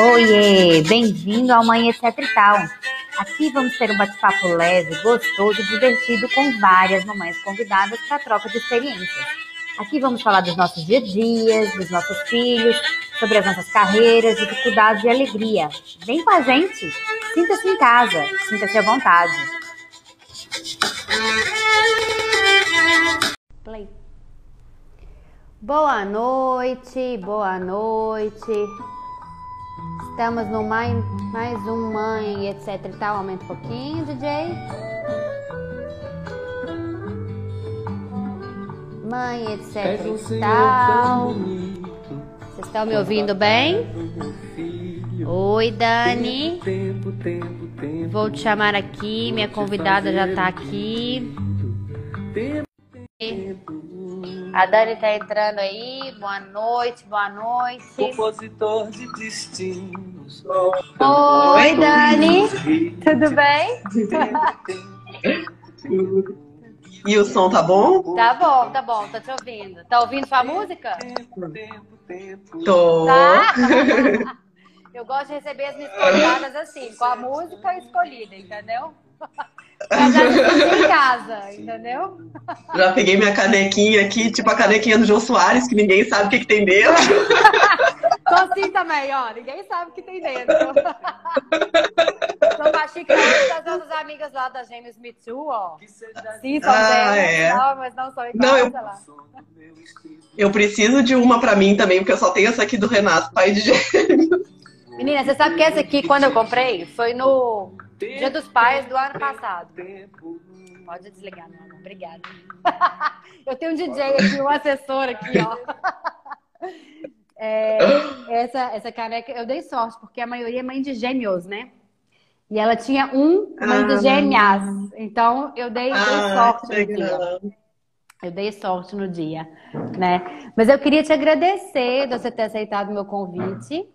Oiê, bem-vindo ao Mãe Etc Tal. Aqui vamos ter um bate-papo leve, gostoso e divertido com várias mamães convidadas para troca de experiências. Aqui vamos falar dos nossos dia a dias, dos nossos filhos, sobre as nossas carreiras, dificuldades e alegria. Vem com a gente! Sinta-se em casa, sinta-se à vontade. Play. Boa noite, boa noite. Estamos no mais, mais um mãe, etc e tal. Aumenta um pouquinho, DJ. Mãe, etc e tal. Vocês estão me ouvindo bem? Oi, Dani. Vou te chamar aqui. Minha convidada já está aqui. A Dani tá entrando aí. Boa noite, boa noite. Compositor de destinos. Oi, Dani. Tudo bem? E o som tá bom? Tá bom, tá bom, tô te ouvindo. Tá ouvindo sua música? Tô. Tá? Eu gosto de receber as minhas convidadas assim, com a música escolhida, entendeu? Já em casa, entendeu? Já peguei minha canequinha aqui, tipo a canequinha do João Soares, que ninguém sabe o que, que tem dentro. Tô assim também, ó. Ninguém sabe o que tem dentro. Tô com a xícara das nossas amigas lá da Gêmeos Me Too, ó. Sim, são Ah, gêmeas, é. não, mas não são iguais, Não, eu- sei lá. Eu preciso de uma pra mim também, porque eu só tenho essa aqui do Renato, pai de gêmeo. Menina, você sabe que essa aqui, quando eu comprei, foi no Dia dos Pais do ano passado. Pode desligar, meu amor. Obrigada. Eu tenho um DJ aqui, um assessor aqui, ó. É, essa, essa caneca, eu dei sorte, porque a maioria é mãe de gêmeos, né? E ela tinha um mãe de Ah. gêmeas. Então, eu dei, dei Ah, sorte no dia. Eu dei sorte no dia, né? Mas eu queria te agradecer de você ter aceitado o meu convite.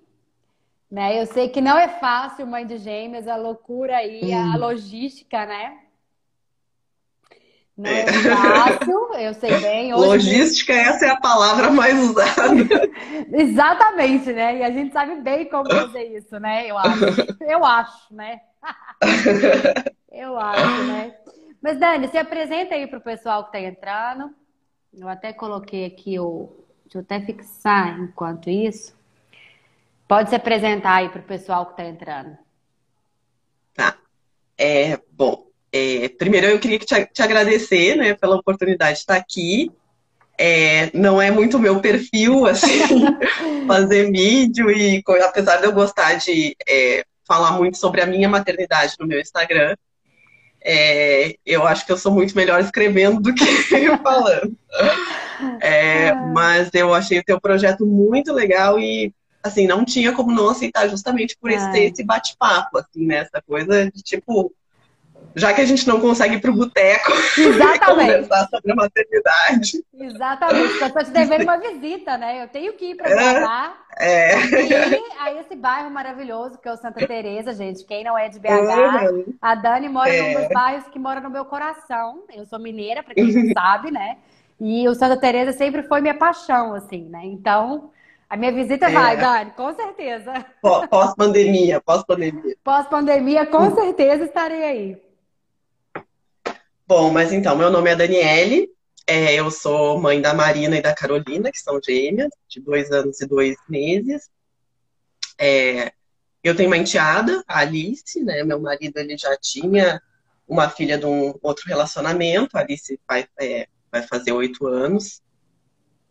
Né? Eu sei que não é fácil, mãe de gêmeas, a loucura aí, a logística, né? Não é fácil, eu sei bem. Hoje Logística, essa é a palavra mais usada. Exatamente, né? E a gente sabe bem como fazer isso, né? Eu acho. Eu acho, né? Eu acho, né? Mas, Dani, se apresenta aí pro pessoal que tá entrando. Eu até coloquei aqui o. Deixa eu até fixar enquanto isso. Pode se apresentar aí pro pessoal que tá entrando. Tá. É, bom, é, primeiro eu queria te, te agradecer, né, pela oportunidade de estar aqui. É, não é muito meu perfil, assim, fazer vídeo e apesar de eu gostar de é, falar muito sobre a minha maternidade no meu Instagram, é, eu acho que eu sou muito melhor escrevendo do que falando. É, mas eu achei o teu projeto muito legal e assim, não tinha como não aceitar justamente por esse, ter esse bate-papo, assim, né? Essa coisa de tipo, já que a gente não consegue ir pro boteco conversar sobre a maternidade, Exatamente. Eu tô te devendo uma visita, né? Eu tenho que ir pra É. BH. é. E aí esse bairro maravilhoso que é o Santa Teresa, gente. Quem não é de BH, Uhum. a Dani mora É. num dos bairros que mora no meu coração. Eu sou mineira, pra quem não sabe, né? E o Santa Teresa sempre foi minha paixão, assim, né? Então, a minha visita É. vai, Dani, com certeza. Pó- Pós-pandemia, pós-pandemia. Pós-pandemia, com certeza estarei aí. Bom, mas então, meu nome é Daniele, é, eu sou mãe da Marina e da Carolina, que são gêmeas, de dois anos e dois meses. É, eu tenho uma enteada, a Alice, né? Meu marido ele já tinha uma filha de um outro relacionamento, a Alice vai, é, vai fazer oito anos.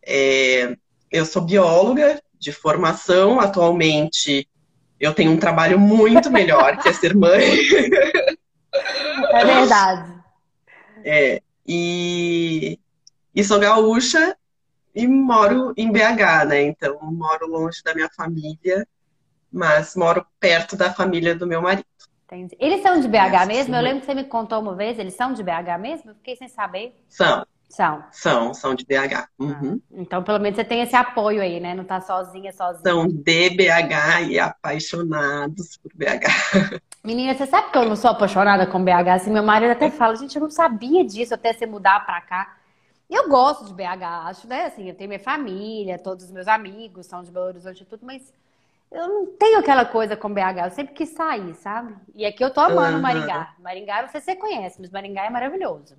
É, eu sou bióloga de formação, atualmente eu tenho um trabalho muito melhor que é ser mãe. É verdade. É, e, e sou gaúcha e moro em BH, né? Então, moro longe da minha família, mas moro perto da família do meu marido. Entendi. Eles são de BH Essa mesmo? Eu sim. lembro que você me contou uma vez, eles são de BH mesmo? Eu fiquei sem saber. São, São. são, são de BH. Uhum. Então, pelo menos você tem esse apoio aí, né? Não tá sozinha, sozinha. São de BH e apaixonados por BH. Menina, você sabe que eu não sou apaixonada com BH? Assim, meu marido até fala, gente, eu não sabia disso até você mudar pra cá. Eu gosto de BH, acho, né? Assim, eu tenho minha família, todos os meus amigos são de Belo Horizonte e tudo, mas eu não tenho aquela coisa com BH, eu sempre quis sair, sabe? E aqui eu tô amando uhum. Maringá. Maringá, não sei se você conhece, mas Maringá é maravilhoso.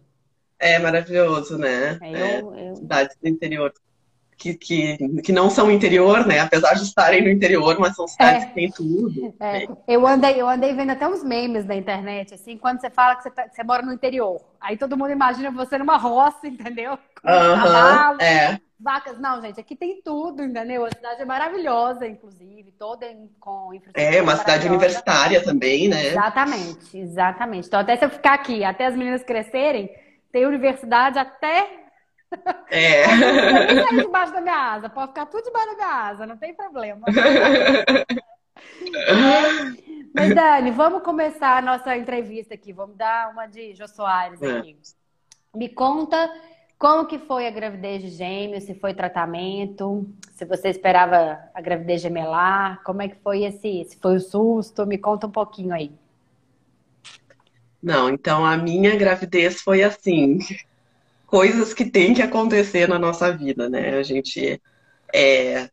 É maravilhoso, né? É, eu, é, eu... Cidades do interior que, que, que não são interior, né? Apesar de estarem no interior, mas são cidades é. que têm tudo. É. Eu, andei, eu andei vendo até uns memes na internet, assim, quando você fala que você, tá, você mora no interior. Aí todo mundo imagina você numa roça, entendeu? Com uh -huh, é. vacas. Não, gente, aqui tem tudo, entendeu? A cidade é maravilhosa, inclusive, toda com infraestrutura. É, uma cidade universitária também, né? Exatamente, exatamente. Então, até se eu ficar aqui, até as meninas crescerem, tem universidade até é. Não tem debaixo da minha asa, pode ficar tudo debaixo da minha asa, não tem problema. Mas, Dani, vamos começar a nossa entrevista aqui. Vamos dar uma de Jô Soares é. aqui. É. Me conta como que foi a gravidez de gêmeos, se foi tratamento, se você esperava a gravidez gemelar, como é que foi esse, se foi o susto, me conta um pouquinho aí. Não, então a minha gravidez foi assim coisas que tem que acontecer na nossa vida, né? A gente é,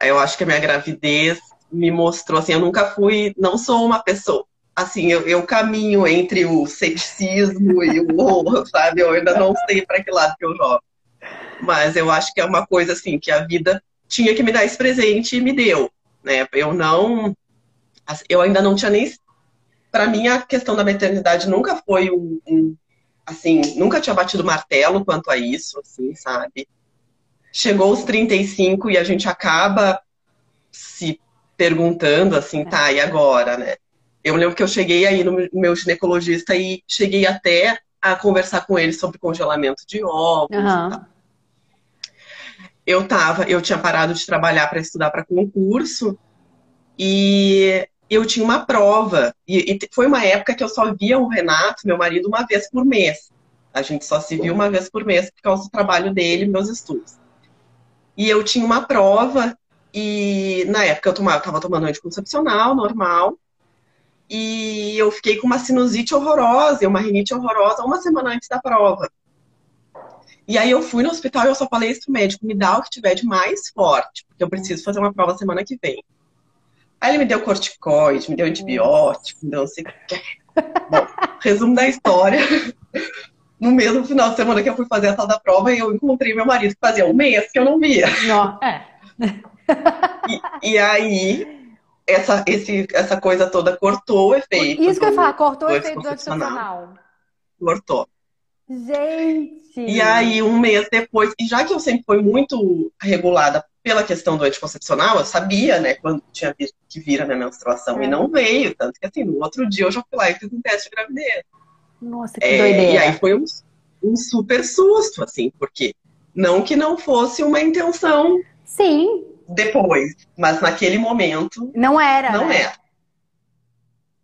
eu acho que a minha gravidez me mostrou assim, eu nunca fui, não sou uma pessoa assim, eu, eu caminho entre o ceticismo e o horror, sabe? Eu ainda não sei para que lado que eu jogo. Mas eu acho que é uma coisa assim que a vida tinha que me dar esse presente e me deu, né? Eu não eu ainda não tinha nem para mim a questão da maternidade nunca foi um, um assim, nunca tinha batido martelo quanto a isso, assim, sabe? Chegou os 35 e a gente acaba se perguntando assim, tá, e agora, né? Eu lembro que eu cheguei aí no meu ginecologista e cheguei até a conversar com ele sobre congelamento de óvulos. Uhum. Eu tava, eu tinha parado de trabalhar para estudar para concurso e eu tinha uma prova. E, e, foi uma época que eu só via o Renato, meu marido, uma vez por mês. A gente só se viu uma vez por mês por causa do trabalho dele meus estudos. E eu tinha uma prova, e na época eu tomava, tava tomando anticoncepcional, normal. E eu fiquei com uma sinusite horrorosa uma rinite horrorosa uma semana antes da prova. E aí eu fui no hospital e eu só falei isso pro médico, me dá o que tiver de mais forte, porque eu preciso fazer uma prova semana que vem. Aí ele me deu corticoide, me deu antibiótico, me deu não sei o que. Bom, resumo da história. No mesmo final de semana que eu fui fazer a tal da prova, eu encontrei meu marido que fazia um mês que eu não via. Não, é. E, e aí, essa, esse, essa coisa toda cortou o efeito. Isso que eu ia falar, cortou o efeito do anticoncepcional. Cortou. Gente! E aí, um mês depois, e já que eu sempre fui muito regulada pela questão do anticoncepcional, eu sabia, né, quando tinha que vir a minha menstruação, é. e não veio. Tanto que, assim, no outro dia eu já fui lá e fiz um teste de gravidez. Nossa, que é, doideira. E aí foi um, um super susto, assim, porque não que não fosse uma intenção. Sim. Depois, mas naquele momento. Não era. Não né? era.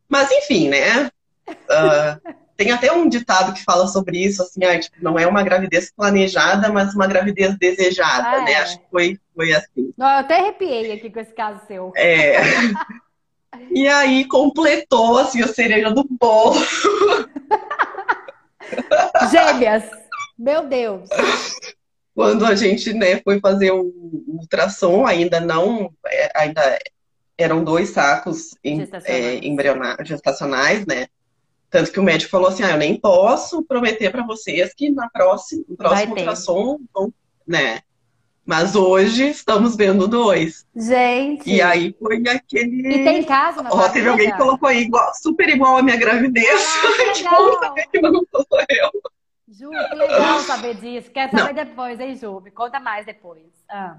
Mas enfim, né? Uh, tem até um ditado que fala sobre isso, assim, ah, tipo, não é uma gravidez planejada, mas uma gravidez desejada, ah, né? É. Acho que foi, foi assim. Não, eu até arrepiei aqui com esse caso seu. É. e aí completou, assim, a cereja do bolo. Gêmeas! Meu Deus! Quando a gente, né, foi fazer o ultrassom, ainda não, é, ainda eram dois sacos em, é, embrionários, gestacionais, né? Tanto que o médico falou assim: ah, eu nem posso prometer para vocês que na próxima, no próximo ultrassom vão, né? Mas hoje estamos vendo dois. Gente. E aí foi aquele. E tem caso na Ó, teve alguém que colocou aí igual, super igual a minha gravidez. Ah, que bom saber que não sou eu. Ju, que legal saber disso. Quero saber não. depois, hein, Ju? Me conta mais depois. Ah.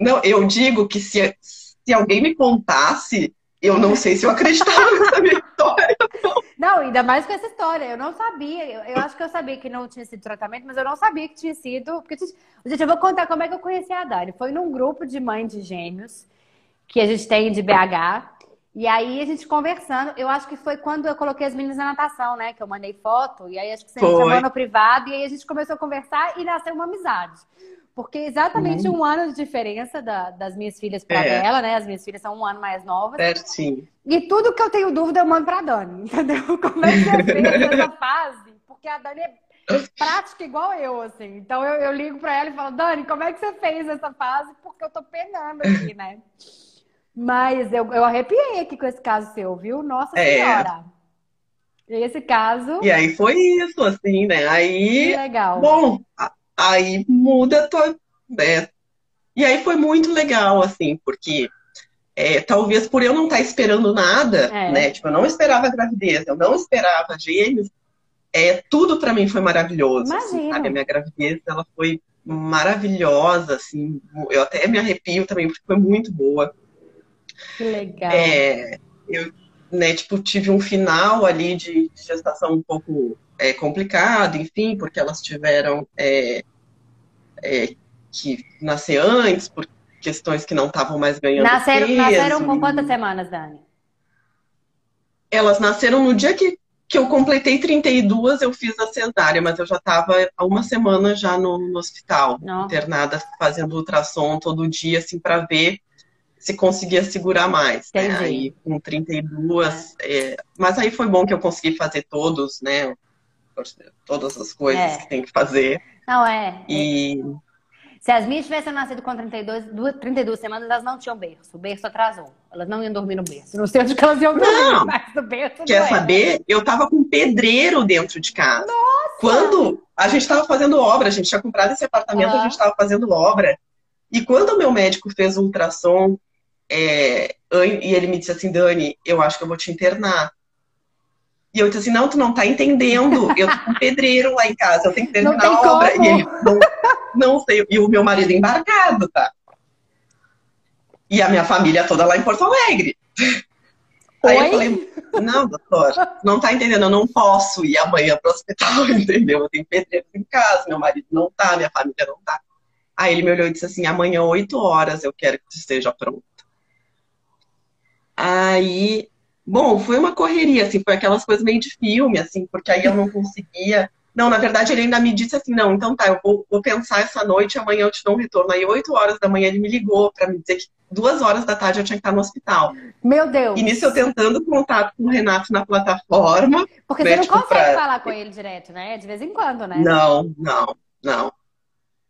Não, eu digo que se, se alguém me contasse, eu não sei se eu acreditava nessa minha história. Não, ainda mais com essa história. Eu não sabia. Eu, eu, acho que eu sabia que não tinha sido tratamento, mas eu não sabia que tinha sido. Porque, gente, eu vou contar como é que eu conheci a Dani. Foi num grupo de mães de gêmeos que a gente tem de BH. E aí a gente conversando, eu acho que foi quando eu coloquei as meninas na natação, né? Que eu mandei foto, e aí acho que você me chamou no privado, e aí a gente começou a conversar e nasceu uma amizade. Porque exatamente uhum. um ano de diferença da, das minhas filhas para é. ela, né? As minhas filhas são um ano mais novas. Certinho. E tudo que eu tenho dúvida eu mando pra Dani, entendeu? Como é que você fez essa fase? Porque a Dani é prática igual eu, assim. Então eu, eu ligo pra ela e falo, Dani, como é que você fez essa fase? Porque eu tô penando aqui, né? Mas eu, eu arrepiei aqui com esse caso seu, viu? Nossa é. Senhora! Esse caso. E aí foi isso, assim, né? Aí. Que legal. Bom, aí muda tua. Né? E aí foi muito legal, assim, porque é, talvez por eu não estar tá esperando nada, é. né? Tipo, eu não esperava gravidez, eu não esperava gêmeos. É, tudo para mim foi maravilhoso. Assim? A minha gravidez, ela foi maravilhosa, assim. Eu até me arrepio também, porque foi muito boa. Que legal. É, eu, né, tipo, tive um final ali de, de gestação um pouco é, complicado, enfim, porque elas tiveram é, é, que nascer antes, por questões que não estavam mais ganhando nasceram, peso. Nasceram com quantas semanas, Dani? Elas nasceram no dia que, que eu completei 32, eu fiz a cesárea, mas eu já estava há uma semana já no, no hospital, não. internada, fazendo ultrassom todo dia, assim, para ver se conseguia segurar mais. Né? Aí com 32. É. É, mas aí foi bom que eu consegui fazer todos, né? Todas as coisas é. que tem que fazer. Não, é. E. Se as minhas tivessem nascido com 32, 32 semanas, elas não tinham berço. O berço atrasou. Elas não iam dormir no berço. Não sei onde elas iam dormir, não. mas no berço Quer saber? Eu tava com um pedreiro dentro de casa. Nossa! Quando a gente tava fazendo obra, a gente tinha comprado esse apartamento, uhum. a gente tava fazendo obra. E quando o meu médico fez o ultrassom é, e ele me disse assim, Dani, eu acho que eu vou te internar. E eu disse assim, não, tu não tá entendendo. Eu tô com um pedreiro lá em casa, eu tenho que terminar a obra. Como. E ele, não, não sei. E o meu marido embarcado, tá? E a minha família toda lá em Porto Alegre. Oi? Aí eu falei, não, doutor, não tá entendendo, eu não posso ir amanhã pro hospital, entendeu? Eu tenho pedreiro em casa, meu marido não tá, minha família não tá. Aí ele me olhou e disse assim, amanhã, 8 horas, eu quero que tu esteja pronto. Aí, bom, foi uma correria, assim, foi aquelas coisas meio de filme, assim, porque aí eu não conseguia. Não, na verdade, ele ainda me disse assim: não, então tá, eu vou, vou pensar essa noite, amanhã eu te dou um retorno. Aí, 8 horas da manhã, ele me ligou para me dizer que duas horas da tarde eu tinha que estar no hospital. Meu Deus! E nisso eu tentando contato com o Renato na plataforma. Porque né, você não tipo, consegue pra... falar com ele direto, né? De vez em quando, né? Não, não, não.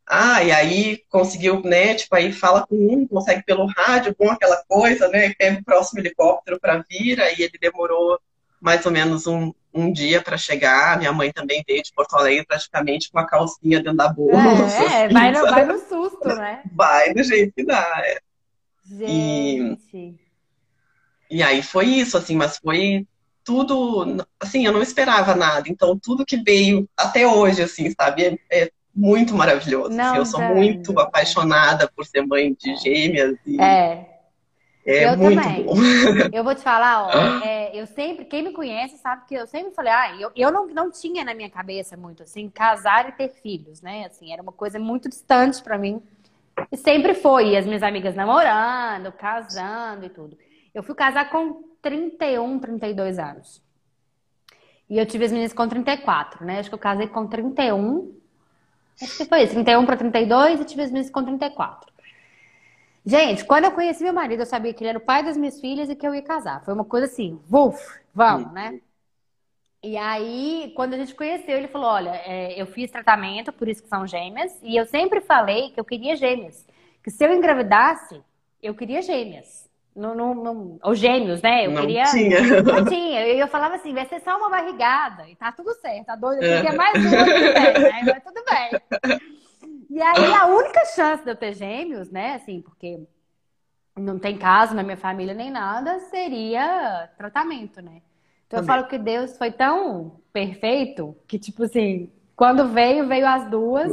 Ah, e aí conseguiu, né? Tipo, aí fala com um, consegue pelo rádio, com aquela coisa, né? Pega o próximo helicóptero para vir, aí ele demorou mais ou menos um, um dia para chegar. Minha mãe também veio de Porto Alegre praticamente com a calcinha dentro da bolsa. É, assim, vai, no, vai no susto, né? Vai do jeito que dá. É. Gente. E, e aí foi isso, assim, mas foi tudo, assim, eu não esperava nada. Então, tudo que veio até hoje, assim, sabe? É, é muito maravilhoso. Não, assim, eu sou muito apaixonada por ser mãe de gêmeas. E... É. É eu muito também. bom. Eu vou te falar, ó, é, eu sempre, quem me conhece sabe que eu sempre falei, ah, eu, eu não, não tinha na minha cabeça muito assim, casar e ter filhos, né? Assim, era uma coisa muito distante para mim. E sempre foi, e as minhas amigas namorando, casando e tudo. Eu fui casar com 31, 32 anos. E eu tive as meninas com 34, né? Acho que eu casei com 31 Acho que foi isso, 31 para 32 e tive as minhas com 34. Gente, quando eu conheci meu marido, eu sabia que ele era o pai das minhas filhas e que eu ia casar. Foi uma coisa assim, vuf, vamos, né? E aí, quando a gente conheceu, ele falou: Olha, é, eu fiz tratamento, por isso que são gêmeas, e eu sempre falei que eu queria gêmeas. Que se eu engravidasse, eu queria gêmeas. No, no, no, os gêmeos, né? Eu não queria. Tinha. Não tinha. Eu, eu falava assim, vai ser só uma barrigada. E tá tudo certo. Tá doido. Eu queria é. mais uma né? Mas tudo bem. E aí, a única chance de eu ter gêmeos, né? Assim, porque não tem caso na minha família nem nada, seria tratamento, né? Então Também. eu falo que Deus foi tão perfeito que, tipo assim, quando veio, veio as duas.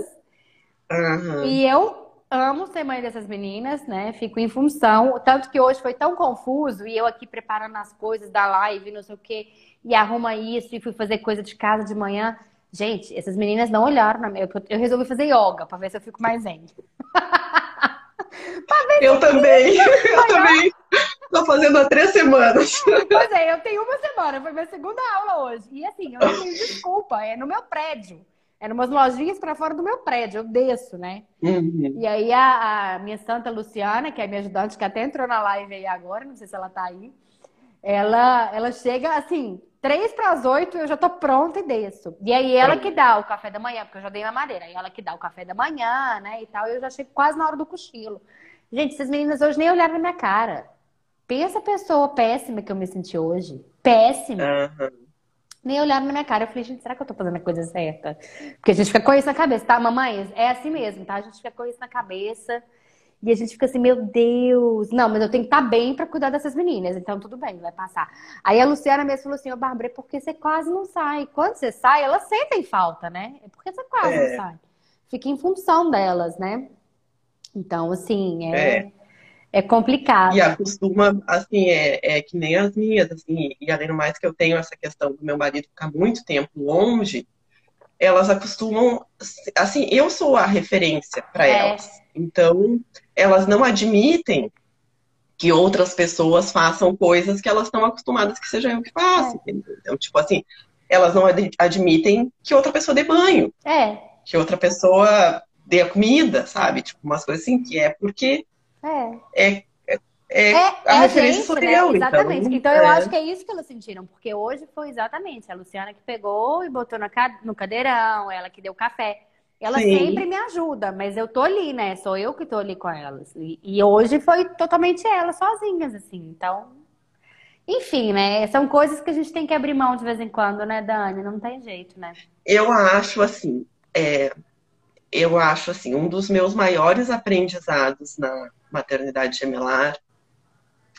Uhum. E eu amo ser mãe dessas meninas, né? Fico em função. Tanto que hoje foi tão confuso e eu aqui preparando as coisas da live, não sei o quê, e arruma isso e fui fazer coisa de casa de manhã. Gente, essas meninas não olharam na minha. Eu resolvi fazer yoga para ver se eu fico mais zen. eu também. Eu também. Tô fazendo há três semanas. Pois é, eu tenho uma semana, foi minha segunda aula hoje. E assim, eu não tenho desculpa, é no meu prédio. Eram umas lojinhas para fora do meu prédio, eu desço, né? Uhum. E aí a, a, minha santa Luciana, que é minha ajudante, que até entrou na live aí agora, não sei se ela tá aí, ela, ela chega assim, três para as oito eu já tô pronta e desço. E aí ela que dá o café da manhã, porque eu já dei na madeira, aí ela que dá o café da manhã, né, e tal, e eu já chego quase na hora do cochilo. Gente, essas meninas hoje nem olharam na minha cara. Pensa a pessoa péssima que eu me senti hoje. Péssima. Aham. Nem olharam na minha cara. Eu falei, gente, será que eu tô fazendo a coisa certa? Porque a gente fica com isso na cabeça, tá, mamãe? É assim mesmo, tá? A gente fica com isso na cabeça. E a gente fica assim, meu Deus. Não, mas eu tenho que estar bem pra cuidar dessas meninas. Então, tudo bem, vai passar. Aí a Luciana mesmo falou assim, ô Bárbara, é porque você quase não sai. Quando você sai, elas sentem falta, né? É porque você quase É. não sai. Fica em função delas, né? Então, assim, é, É. é complicado. E acostuma, assim, é, é que nem as minhas, assim, e além do mais que eu tenho essa questão do meu marido ficar muito tempo longe, elas acostumam, assim, eu sou a referência para É. elas. Então, elas não admitem que outras pessoas façam coisas que elas estão acostumadas que seja eu que faça. entendeu? Então, tipo assim, elas não ad- admitem que outra pessoa dê banho, É, que outra pessoa dê a comida, sabe? Tipo, umas coisas assim, que é porque é. é, é, É, a é referência gente, né? eu, Exatamente. então, Então, eu é. acho que é isso que elas sentiram, porque hoje foi exatamente a Luciana que pegou e botou no cadeirão, ela que deu café. Ela Sim. sempre me ajuda, mas eu tô ali, né? Sou eu que tô ali com elas. E, e hoje foi totalmente elas sozinhas, assim. Então, enfim, né? São coisas que a gente tem que abrir mão de vez em quando, né, Dani? Não tem jeito, né? Eu acho assim, é, eu acho assim, um dos meus maiores aprendizados na maternidade gemelar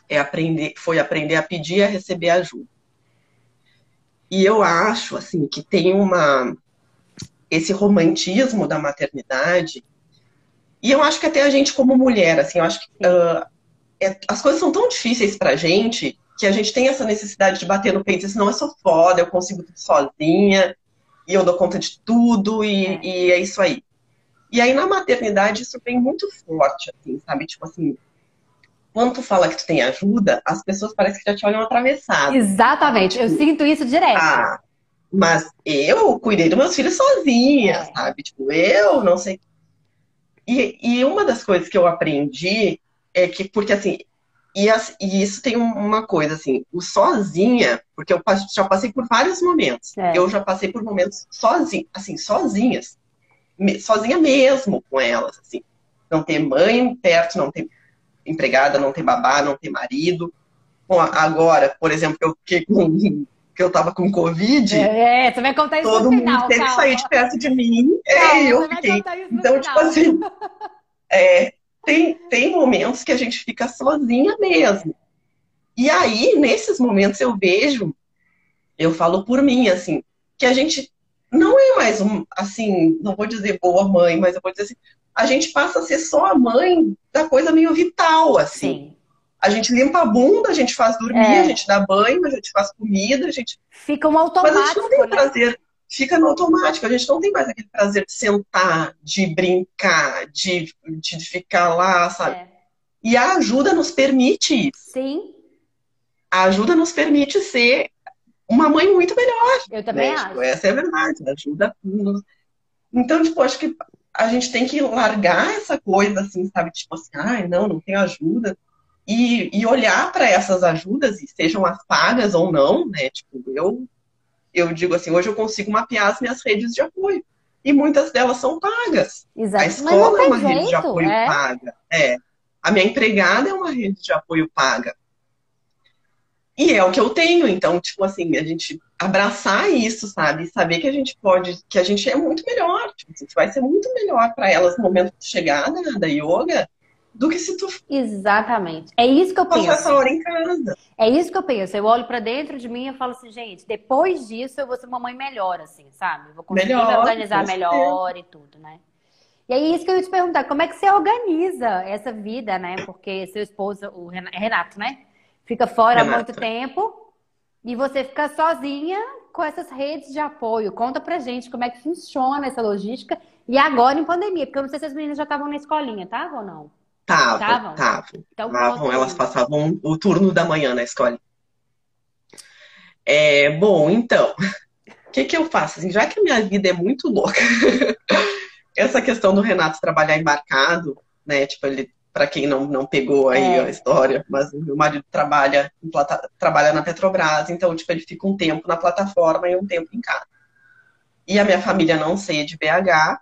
é aprender, foi aprender a pedir e a receber ajuda. E eu acho assim que tem uma esse romantismo da maternidade. E eu acho que até a gente como mulher, assim, eu acho que ah, é- as coisas são tão difíceis pra gente que a gente tem essa necessidade de bater no peito e dizer, não, eu sou foda, eu consigo tudo sozinha, e eu dou conta de tudo, e É. e é isso aí. E aí na maternidade isso vem muito forte, assim, sabe? Tipo assim, quando tu fala que tu tem ajuda, as pessoas parecem que já te olham atravessado. Exatamente. Eu sinto isso direto. Ah, mas eu cuidei dos meus filhos sozinha, É. sabe? Tipo, eu não sei. E, e uma das coisas que eu aprendi é que, porque assim, e, as- e isso tem um- uma coisa, assim, o sozinha, porque eu já passei por vários momentos. É. Eu já passei por momentos sozinha, assim, sozinhas. Sozinha mesmo com elas, assim. Não ter mãe perto, não ter empregada, não ter babá, não ter marido. Bom, agora, por exemplo, que eu fiquei com que eu tava com Covid, É, você vai contar isso todo no mundo final, teve que sair de perto de mim. Calma, É, eu fiquei. Então, tipo final. assim, é, tem, tem momentos que a gente fica sozinha mesmo. E aí, nesses momentos, eu vejo, eu falo por mim, assim, que a gente não é mais um, assim, não vou dizer boa mãe, mas eu vou dizer assim, a gente passa a ser só a mãe da coisa meio vital, assim. Sim. A gente limpa a bunda, a gente faz dormir, É. a gente dá banho, a gente faz comida, a gente Fica um mas a gente automático, não tem né? prazer, fica no automático, a gente não tem mais aquele prazer de sentar, de brincar, de, de ficar lá, sabe? É. E a ajuda nos permite isso. Sim, A ajuda nos permite ser uma mãe muito melhor, eu também né? acho. Tipo, essa é a verdade, a ajuda. nos- Então, tipo, acho que a gente tem que largar essa coisa, assim, sabe? Tipo assim, ai, não, não tem ajuda. E, e olhar para essas ajudas, e sejam as pagas ou não, né? Tipo, eu, eu digo assim, hoje eu consigo mapear as minhas redes de apoio. E muitas delas são pagas. A Exato. Mas não escola é uma rede de jeito, apoio é. paga. É. A minha empregada é uma rede de apoio paga. E é o que eu tenho, então, tipo assim, a gente abraçar isso, sabe? Saber que a gente pode, que a gente é muito melhor. Tipo, gente vai ser muito melhor para elas no momento de chegada né, da yoga do que se tu Exatamente. É isso que eu passar essa penso. hora em casa. É isso que eu penso. Eu olho pra dentro de mim e falo assim, gente, depois disso eu vou ser uma mãe melhor, assim, sabe? Eu vou conseguir Melhor, me organizar melhor e tudo, né? E aí, isso que eu ia te perguntar, como é que você organiza essa vida, né? Porque seu esposo, o é Renato, né? Fica fora há muito tempo e você fica sozinha com essas redes de apoio. Conta pra gente como é que funciona essa logística e agora em pandemia, porque eu não sei se as meninas já estavam na escolinha, tava ou não? Tavam, Tavam? tavam. Então, Tavam, elas passavam o turno da manhã na escola. É, bom, então, o que que eu faço? Assim, já que a minha vida é muito louca, essa questão do Renato trabalhar embarcado, né? Tipo, ele, para quem não, não pegou aí É. a história, mas o meu marido trabalha, plata- trabalha na Petrobras, então, tipo, ele fica um tempo na plataforma e um tempo em casa. E a minha família não ser de BH,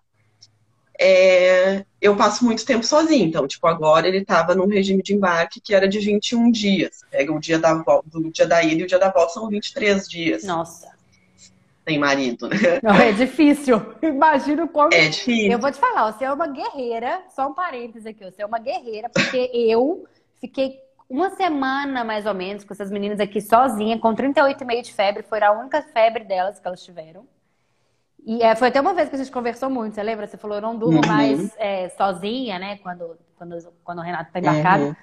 é, eu passo muito tempo sozinha. Então, tipo, agora ele estava num regime de embarque que era de 21 dias. Pega o dia da do dia da ida e o dia da volta são 23 dias. Nossa. Tem marido, né? Não, é difícil. Imagino como. É difícil. Eu vou te falar, você é uma guerreira, só um parênteses aqui, você é uma guerreira, porque eu fiquei uma semana mais ou menos com essas meninas aqui sozinha, com 38,5 de febre, foi a única febre delas que elas tiveram. E é, foi até uma vez que a gente conversou muito, você lembra? Você falou, eu não durmo uhum. mais é, sozinha, né? Quando, quando, quando o Renato tá embarcado. Uhum.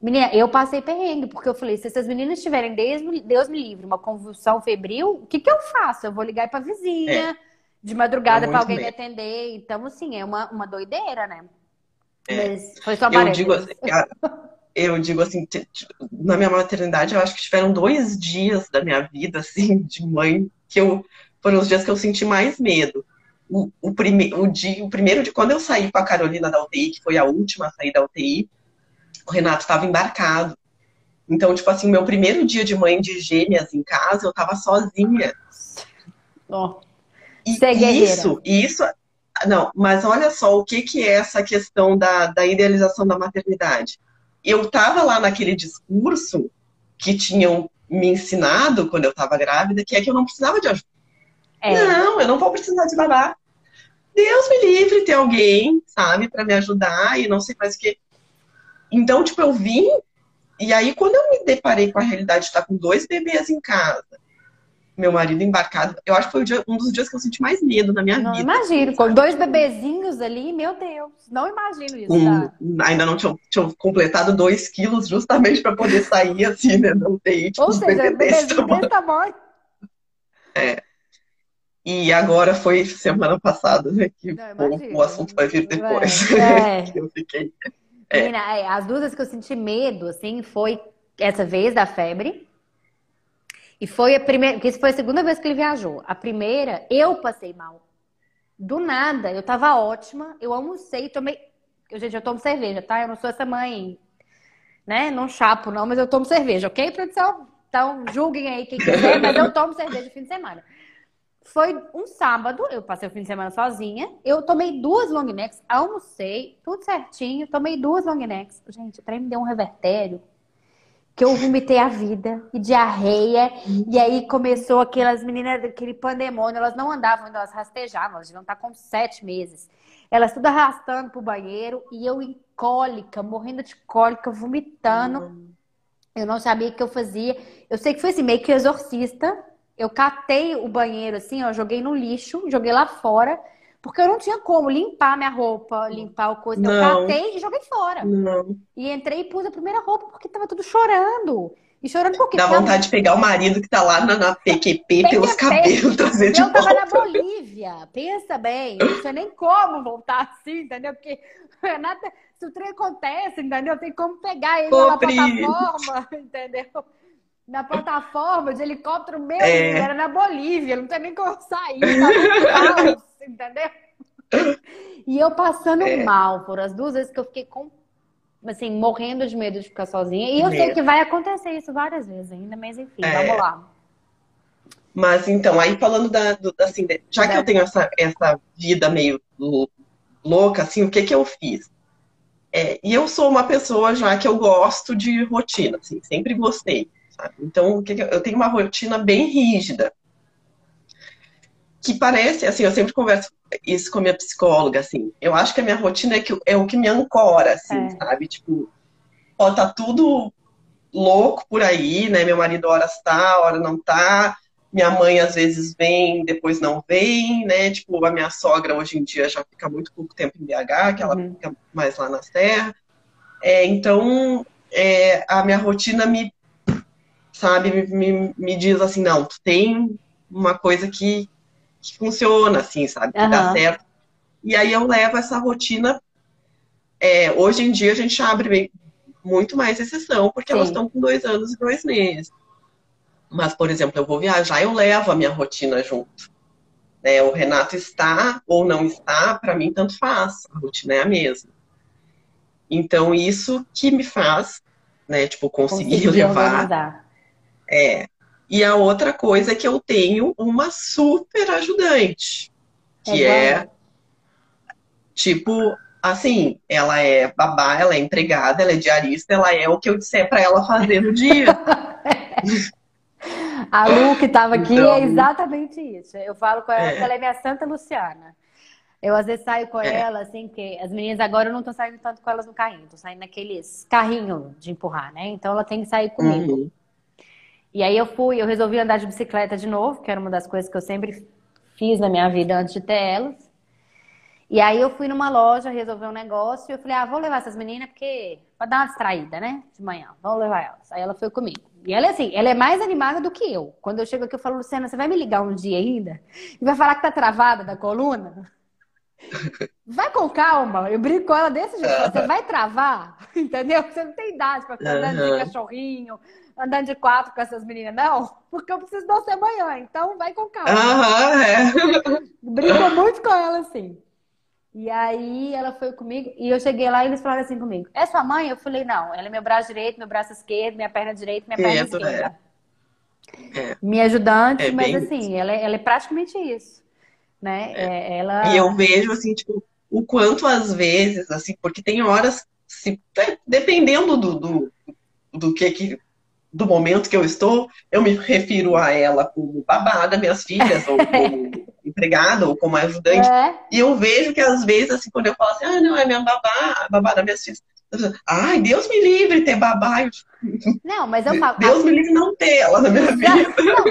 Menina, eu passei perrengue, porque eu falei, se essas meninas tiverem, Deus me, Deus me livre, uma convulsão febril, o que que eu faço? Eu vou ligar pra vizinha, é. de madrugada para alguém me atender. Então, assim, é uma, uma doideira, né? É. Mas foi só eu digo, assim, eu digo assim, na minha maternidade, eu acho que tiveram dois dias da minha vida, assim, de mãe, que eu foram os dias que eu senti mais medo. O, o, prime, o, dia, o primeiro de quando eu saí com a Carolina da UTI, que foi a última a sair da UTI, o Renato estava embarcado. Então, tipo assim, meu primeiro dia de mãe de gêmeas em casa, eu estava sozinha. Oh. E é isso, isso, não, mas olha só o que, que é essa questão da, da idealização da maternidade. Eu estava lá naquele discurso que tinham me ensinado quando eu estava grávida, que é que eu não precisava de ajuda. É. Não, eu não vou precisar de babá. Deus me livre ter alguém, sabe, para me ajudar e não sei mais o que. Então, tipo, eu vim, e aí quando eu me deparei com a realidade de estar com dois bebês em casa, meu marido embarcado, eu acho que foi dia, um dos dias que eu senti mais medo na minha não vida. Imagino, com dois bebezinhos ali, meu Deus, não imagino isso. Um, tá? Ainda não tinham, tinham completado dois quilos justamente para poder sair assim, né? Não ter tipo, Ou seja, bebês desse tamanho. É. E agora foi semana passada, né? Que não, o, o, assunto vai vir depois. É. que eu fiquei. É. Menina, é, as duas que eu senti medo, assim, foi essa vez da febre. E foi a primeira, porque isso foi a segunda vez que ele viajou. A primeira, eu passei mal. Do nada, eu tava ótima, eu almocei, tomei. Eu, gente, eu tomo cerveja, tá? Eu não sou essa mãe, né? Não chapo, não, mas eu tomo cerveja, ok, produção? Então, julguem aí quem quiser, mas eu tomo cerveja no fim de semana. Foi um sábado, eu passei o fim de semana sozinha. Eu tomei duas long necks, almocei, tudo certinho, tomei duas long necks. Gente, o trem me deu um revertério que eu vomitei a vida e diarreia. E aí começou aquelas meninas, aquele pandemônio, elas não andavam, elas rastejavam, elas deviam estar com sete meses. Elas tudo arrastando pro banheiro e eu em cólica, morrendo de cólica, vomitando. Uhum. Eu não sabia o que eu fazia. Eu sei que foi assim, meio que exorcista. Eu catei o banheiro assim, ó, joguei no lixo, joguei lá fora, porque eu não tinha como limpar minha roupa, limpar o coisa. Então, eu catei e joguei fora. Não. E entrei e pus a primeira roupa porque tava tudo chorando. E chorando por quê? Dá vontade de pegar o marido que tá lá na, na PQP pelos cabelos, trazer de Eu tava na Bolívia, pensa bem. Não tinha nem como voltar assim, entendeu? Porque Renata, se o trem acontece, entendeu? Tem como pegar ele na plataforma, entendeu? Na plataforma de helicóptero meu, é. era na Bolívia, não tem nem como sair, tá caos, entendeu? E eu passando é. mal, foram as duas vezes que eu fiquei com, assim, morrendo de medo de ficar sozinha. E eu sei que vai acontecer isso várias vezes ainda, mas enfim, é. vamos lá. Mas então, aí falando da, do, assim, já que eu tenho essa, essa vida meio louca, assim, o que que eu fiz? É, e eu sou uma pessoa já que eu gosto de rotina, assim, sempre gostei. Então, eu tenho uma rotina bem rígida. Que parece, assim, eu sempre converso isso com a minha psicóloga, assim. Eu acho que a minha rotina é, que, é o que me ancora, assim, é. sabe? Tipo, ó, tá tudo louco por aí, né? Meu marido hora está, hora não tá. Minha mãe às vezes vem, depois não vem, né? Tipo, a minha sogra hoje em dia já fica muito pouco tempo em BH, que ela uhum. fica mais lá na Serra. É, então, é, a minha rotina me sabe, me, me, me diz assim, não, tu tem uma coisa que, que funciona, assim, sabe, que uhum. dá certo. E aí eu levo essa rotina. É, hoje em dia a gente abre muito mais exceção, porque Sim. elas estão com dois anos e dois meses. Mas, por exemplo, eu vou viajar, eu levo a minha rotina junto. Né? O Renato está ou não está, para mim tanto faz. A rotina é a mesma. Então, isso que me faz, né, tipo, conseguir, conseguir levar. Organizar. É. E a outra coisa é que eu tenho uma super ajudante, que é, é tipo, assim, ela é babá, ela é empregada, ela é diarista, ela é o que eu disser para ela fazer no dia. A Lu, que estava aqui, é então, é exatamente isso. Eu falo com ela é. que ela é minha Santa Luciana. Eu às vezes saio com é. ela, assim, que as meninas agora eu não tô saindo tanto com elas no carrinho, tô saindo naqueles carrinhos de empurrar, né? Então ela tem que sair comigo. Uhum. E aí eu fui, eu resolvi andar de bicicleta de novo, que era uma das coisas que eu sempre fiz na minha vida antes de ter elas. E aí eu fui numa loja resolver um negócio e eu falei, ah, vou levar essas meninas porque pra dar uma distraída, né? De manhã, vamos levar elas. Aí ela foi comigo. E ela é assim, ela é mais animada do que eu. Quando eu chego aqui, eu falo, Luciana, você vai me ligar um dia ainda? E vai falar que tá travada da coluna? Vai com calma. Eu brinco com ela desse jeito. Você vai travar, entendeu? Você não tem idade pra ficar andando de cachorrinho, andando de quatro com essas meninas, não. Porque eu preciso de você amanhã. Então vai com calma. Uhum, é. Brinco muito com ela, assim. E aí ela foi comigo e eu cheguei lá e eles falaram assim comigo: É sua mãe? Eu falei: Não, ela é meu braço direito, meu braço esquerdo, minha perna direita, minha perna esquerda. É. É. Minha ajudante, é mas assim, ela é, ela é praticamente isso. Né? É. Ela... E eu vejo assim, tipo, o quanto às vezes, assim, porque tem horas, se, dependendo do, do, do que, que do momento que eu estou, eu me refiro a ela como babada, minhas filhas, ou como empregada, ou como ajudante. É. E eu vejo que às vezes, assim, quando eu falo assim, ah, não, é minha babá, a babá das minhas filhas. Ai, Deus me livre ter babá. Não, mas eu falo. Deus me livre não ter ela na minha vida. Não,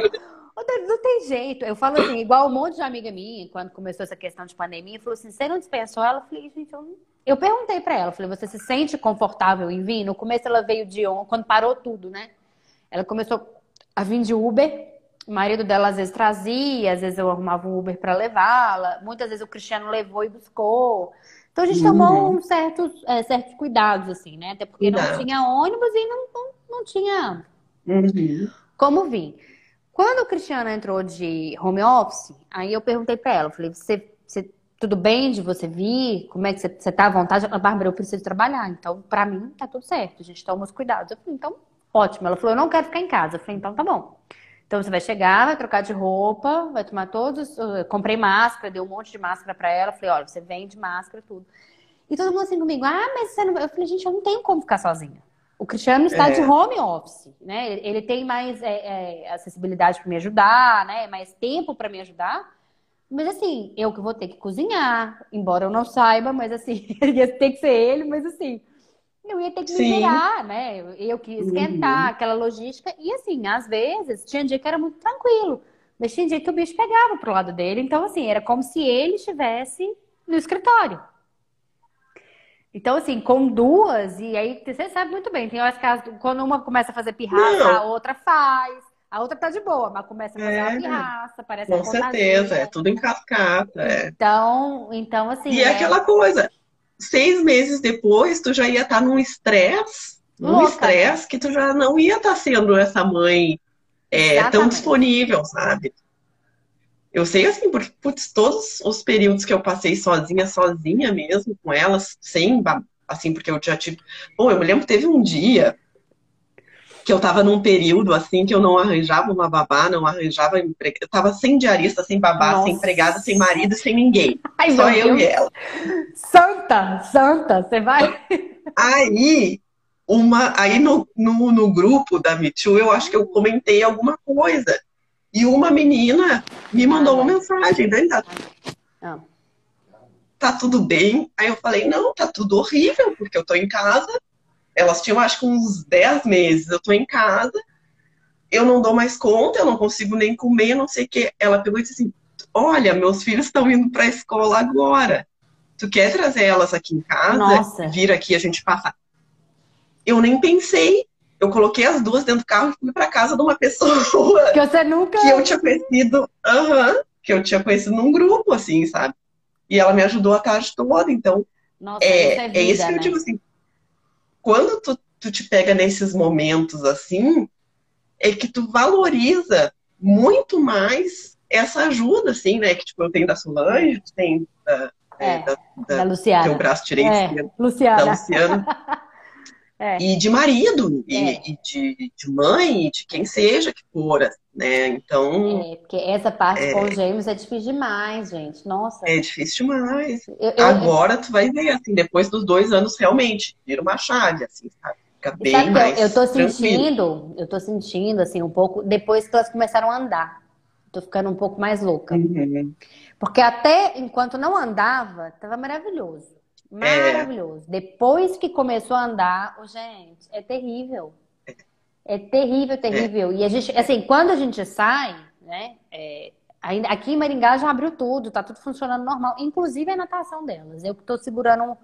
não tem jeito. Eu falo assim, igual um monte de amiga minha, quando começou essa questão de pandemia, falou assim: você não dispensou ela? Eu falei, gente, eu não eu perguntei para ela, falei, você se sente confortável em vir? No começo ela veio de quando parou tudo, né? Ela começou a vir de Uber. O marido dela às vezes trazia, às vezes eu arrumava um Uber para levá-la. Muitas vezes o Cristiano levou e buscou. Então a gente uhum. tomou um certos, é, certos cuidados, assim, né? Até porque não tinha ônibus e não, não, não tinha uhum. como vir. Quando o Cristiano entrou de home office, aí eu perguntei para ela, falei, você, você, tudo bem de você vir? Como é que você, você tá à vontade? Ela, Bárbara, eu preciso trabalhar, então para mim tá tudo certo, a gente toma os cuidados. Eu falei, então Ótimo. Ela falou, eu não quero ficar em casa. Eu falei, então tá bom. Então você vai chegar, vai trocar de roupa, vai tomar todos. Eu comprei máscara, dei um monte de máscara para ela. Falei, olha, você vende máscara, tudo. E todo mundo assim comigo, ah, mas você não. Eu falei, gente, eu não tenho como ficar sozinha. O Cristiano está é. de home office, né? Ele tem mais é, é, acessibilidade para me ajudar, né? Mais tempo para me ajudar. Mas assim, eu que vou ter que cozinhar, embora eu não saiba, mas assim, tem que ser ele, mas assim, eu ia ter que me virar, né? Eu que esquentar uhum. aquela logística. E assim, às vezes, tinha dia que era muito tranquilo. Mas tinha dia que o bicho pegava pro lado dele. Então, assim, era como se ele estivesse no escritório. Então, assim, com duas, e aí você sabe muito bem, tem horas que quando uma começa a fazer pirraça, Não. a outra faz. A outra tá de boa, mas começa a fazer é, uma pirraça, parece Com certeza, é tudo em cascata. É. Então, então, assim. E é, é aquela coisa, seis meses depois, tu já ia estar tá num estresse, num estresse que tu já não ia estar tá sendo essa mãe é, tão disponível, sabe? Eu sei assim, porque putz, todos os períodos que eu passei sozinha, sozinha mesmo, com elas, sem, assim, porque eu já tive. Bom, eu me lembro que teve um dia que eu tava num período assim que eu não arranjava uma babá, não arranjava empregada. Eu tava sem diarista, sem babá, Nossa. sem empregada, sem marido, sem ninguém. Ai, Só eu Deus. e ela. Santa, santa, você vai. Aí, uma, aí no, no, no grupo da Me Too, eu acho que eu comentei alguma coisa. E uma menina me mandou uma mensagem, né? Ah. Tá tudo bem? Aí eu falei, não, tá tudo horrível, porque eu tô em casa, elas tinham acho que uns 10 meses. Eu tô em casa, eu não dou mais conta, eu não consigo nem comer, não sei o quê. Ela pegou e disse assim: Olha, meus filhos estão indo para a escola agora. Tu quer trazer elas aqui em casa? Nossa. Vir aqui a gente passar. Eu nem pensei. Eu coloquei as duas dentro do carro e fui para casa de uma pessoa. Que você nunca. Que eu tinha conhecido. Aham. Uhum, que eu tinha conhecido num grupo, assim, sabe? E ela me ajudou a tarde toda. Então, Nossa, é, isso é, vida, é isso que né? eu digo assim quando tu, tu te pega nesses momentos assim, é que tu valoriza muito mais essa ajuda, assim, né? Que tipo, eu tenho da Solange, tu tem da, é, da, da, da Luciana. Teu braço direito, é, Luciana. da Luciana. É. E de marido, e, é. e de, de, mãe, de quem seja que for, né? Então. É, porque essa parte é... com os gêmeos é difícil demais, gente. Nossa. É difícil demais. Eu, eu, Agora eu... tu vai ver, assim, depois dos dois anos, realmente, vira uma chave, assim, sabe? Fica bem sabe mais. Eu, eu tô sentindo, eu tô sentindo, assim, um pouco, depois que elas começaram a andar. Tô ficando um pouco mais louca. Uhum. Porque até enquanto não andava, tava maravilhoso. É. Maravilhoso. É. Depois que começou a andar, oh, gente, é terrível. É terrível, terrível. É. E a gente, assim, quando a gente sai, né? É, ainda, aqui em Maringá já abriu tudo, tá tudo funcionando normal, inclusive a natação delas. Eu que tô segurando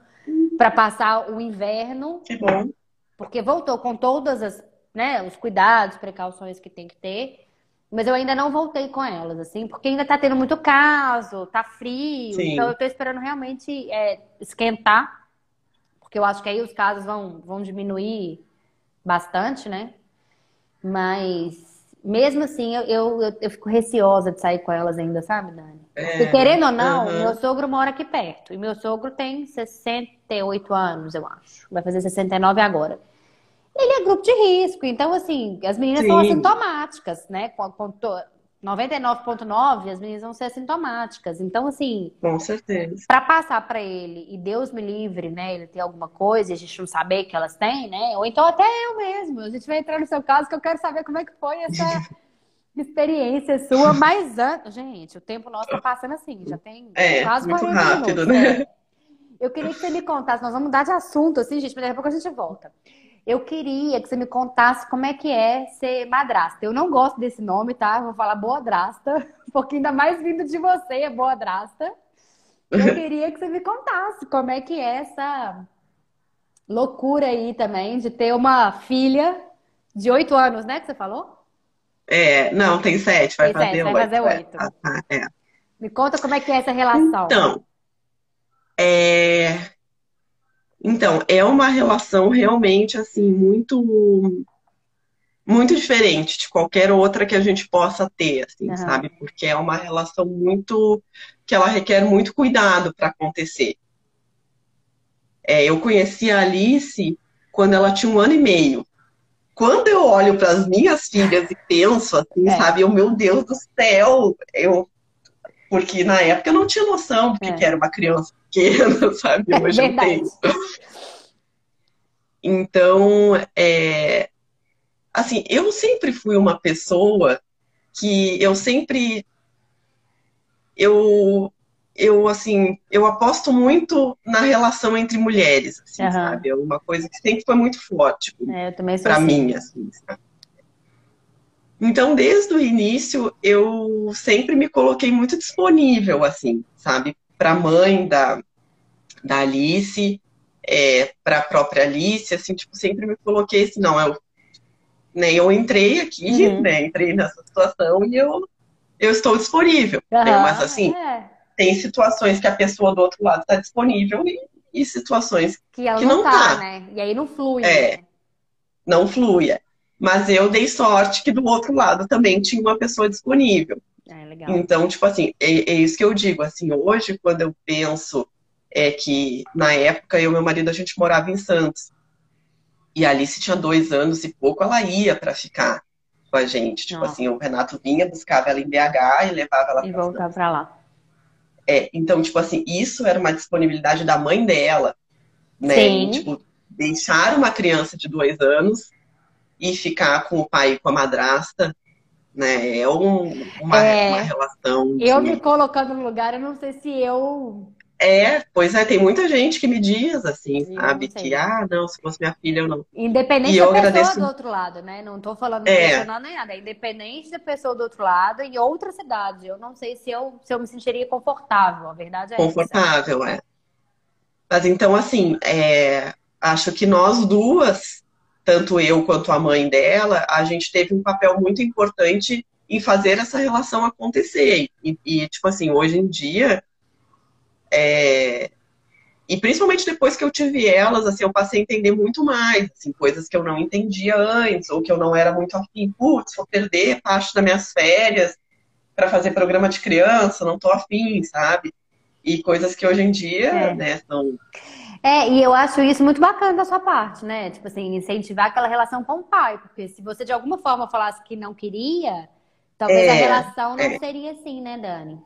para passar o inverno. Que bom. Porque voltou com todas as, né, os cuidados, precauções que tem que ter. Mas eu ainda não voltei com elas, assim, porque ainda tá tendo muito caso, tá frio. Sim. Então eu tô esperando realmente é, esquentar. Porque eu acho que aí os casos vão, vão diminuir bastante, né? Mas mesmo assim, eu, eu, eu, fico receosa de sair com elas ainda, sabe, Dani? É, querendo ou não, uhum. meu sogro mora aqui perto. E meu sogro tem 68 anos, eu acho. Vai fazer 69 agora ele é grupo de risco. Então, assim, as meninas Sim. são assintomáticas, né? Com, com 99,9% as meninas vão ser assintomáticas. Então, assim. Com certeza. Para passar para ele, e Deus me livre, né? Ele ter alguma coisa e a gente não saber que elas têm, né? Ou então até eu mesmo. A gente vai entrar no seu caso que eu quero saber como é que foi essa. experiência sua, mas antes. Gente, o tempo nosso tá passando assim, já tem é, quase muito rápido, minutos, né? né? Eu queria que você me contasse, nós vamos mudar de assunto, assim, gente, mas daqui a pouco a gente volta. Eu queria que você me contasse como é que é ser madrasta. Eu não gosto desse nome, tá? Vou falar boadrasta, porque ainda mais vindo de você é boadrasta. Eu queria que você me contasse como é que é essa loucura aí também de ter uma filha de oito anos, né? Que você falou? É, não, tem sete, vai tem fazer sete, oito. Vai fazer é. oito. Ah, é. Me conta como é que é essa relação. Então, é, então, é uma relação realmente assim muito muito diferente de qualquer outra que a gente possa ter, assim, uhum. sabe? Porque é uma relação muito que ela requer muito cuidado para acontecer. É, eu conheci a Alice quando ela tinha um ano e meio. Quando eu olho para as minhas filhas e penso assim, é. sabe, o meu Deus do céu, eu porque na época eu não tinha noção do que, é. que era uma criança pequena, sabe? Hoje é eu tenho. Então, é, assim, eu sempre fui uma pessoa que eu sempre eu eu assim eu aposto muito na relação entre mulheres assim, uhum. sabe é uma coisa que sempre foi muito forte é, para assim. mim assim sabe? Então, desde o início, eu sempre me coloquei muito disponível, assim, sabe, para a mãe da, da Alice, é, para a própria Alice, assim, tipo, sempre me coloquei assim, não, eu, né, eu entrei aqui, uhum. né, entrei nessa situação e eu, eu estou disponível, uhum. né, mas assim, é. tem situações que a pessoa do outro lado está disponível e, e, situações que, que não, não tá, né, e aí não flui, é, né? não flui. Mas eu dei sorte que do outro lado também tinha uma pessoa disponível. É, então, tipo assim, é, é, isso que eu digo. Assim, hoje, quando eu penso é que na época eu e meu marido a gente morava em Santos. E a Alice tinha dois anos e pouco, ela ia para ficar com a gente. Tipo Nossa. assim, o Renato vinha, buscava ela em BH e levava ela E voltava para lá. É, então, tipo assim, isso era uma disponibilidade da mãe dela, né? Sim. tipo, deixar uma criança de dois anos e ficar com o pai e com a madrasta, né? É um, uma, é, uma relação. Eu me colocando no lugar, eu não sei se eu. É, pois é, tem muita gente que me diz assim, eu sabe? Que, ah, não, se fosse minha filha, eu não. Independente da pessoa agradeço... do outro lado, né? Não tô falando é. nem nada. É independente da pessoa do outro lado, em outra cidade. Eu não sei se eu, se eu me sentiria confortável. A verdade é Confortável, essa. é. Mas então, assim, é, acho que nós duas tanto eu quanto a mãe dela, a gente teve um papel muito importante em fazer essa relação acontecer. E, e tipo assim, hoje em dia, é... e principalmente depois que eu tive elas, assim, eu passei a entender muito mais, assim, coisas que eu não entendia antes, ou que eu não era muito afim. Putz, vou perder parte das minhas férias para fazer programa de criança, não tô afim, sabe? E coisas que hoje em dia, é. né, são É, e eu acho isso muito bacana da sua parte, né? Tipo assim, incentivar aquela relação com o pai. Porque se você de alguma forma falasse que não queria, talvez é, a relação não é. seria assim, né, Dani?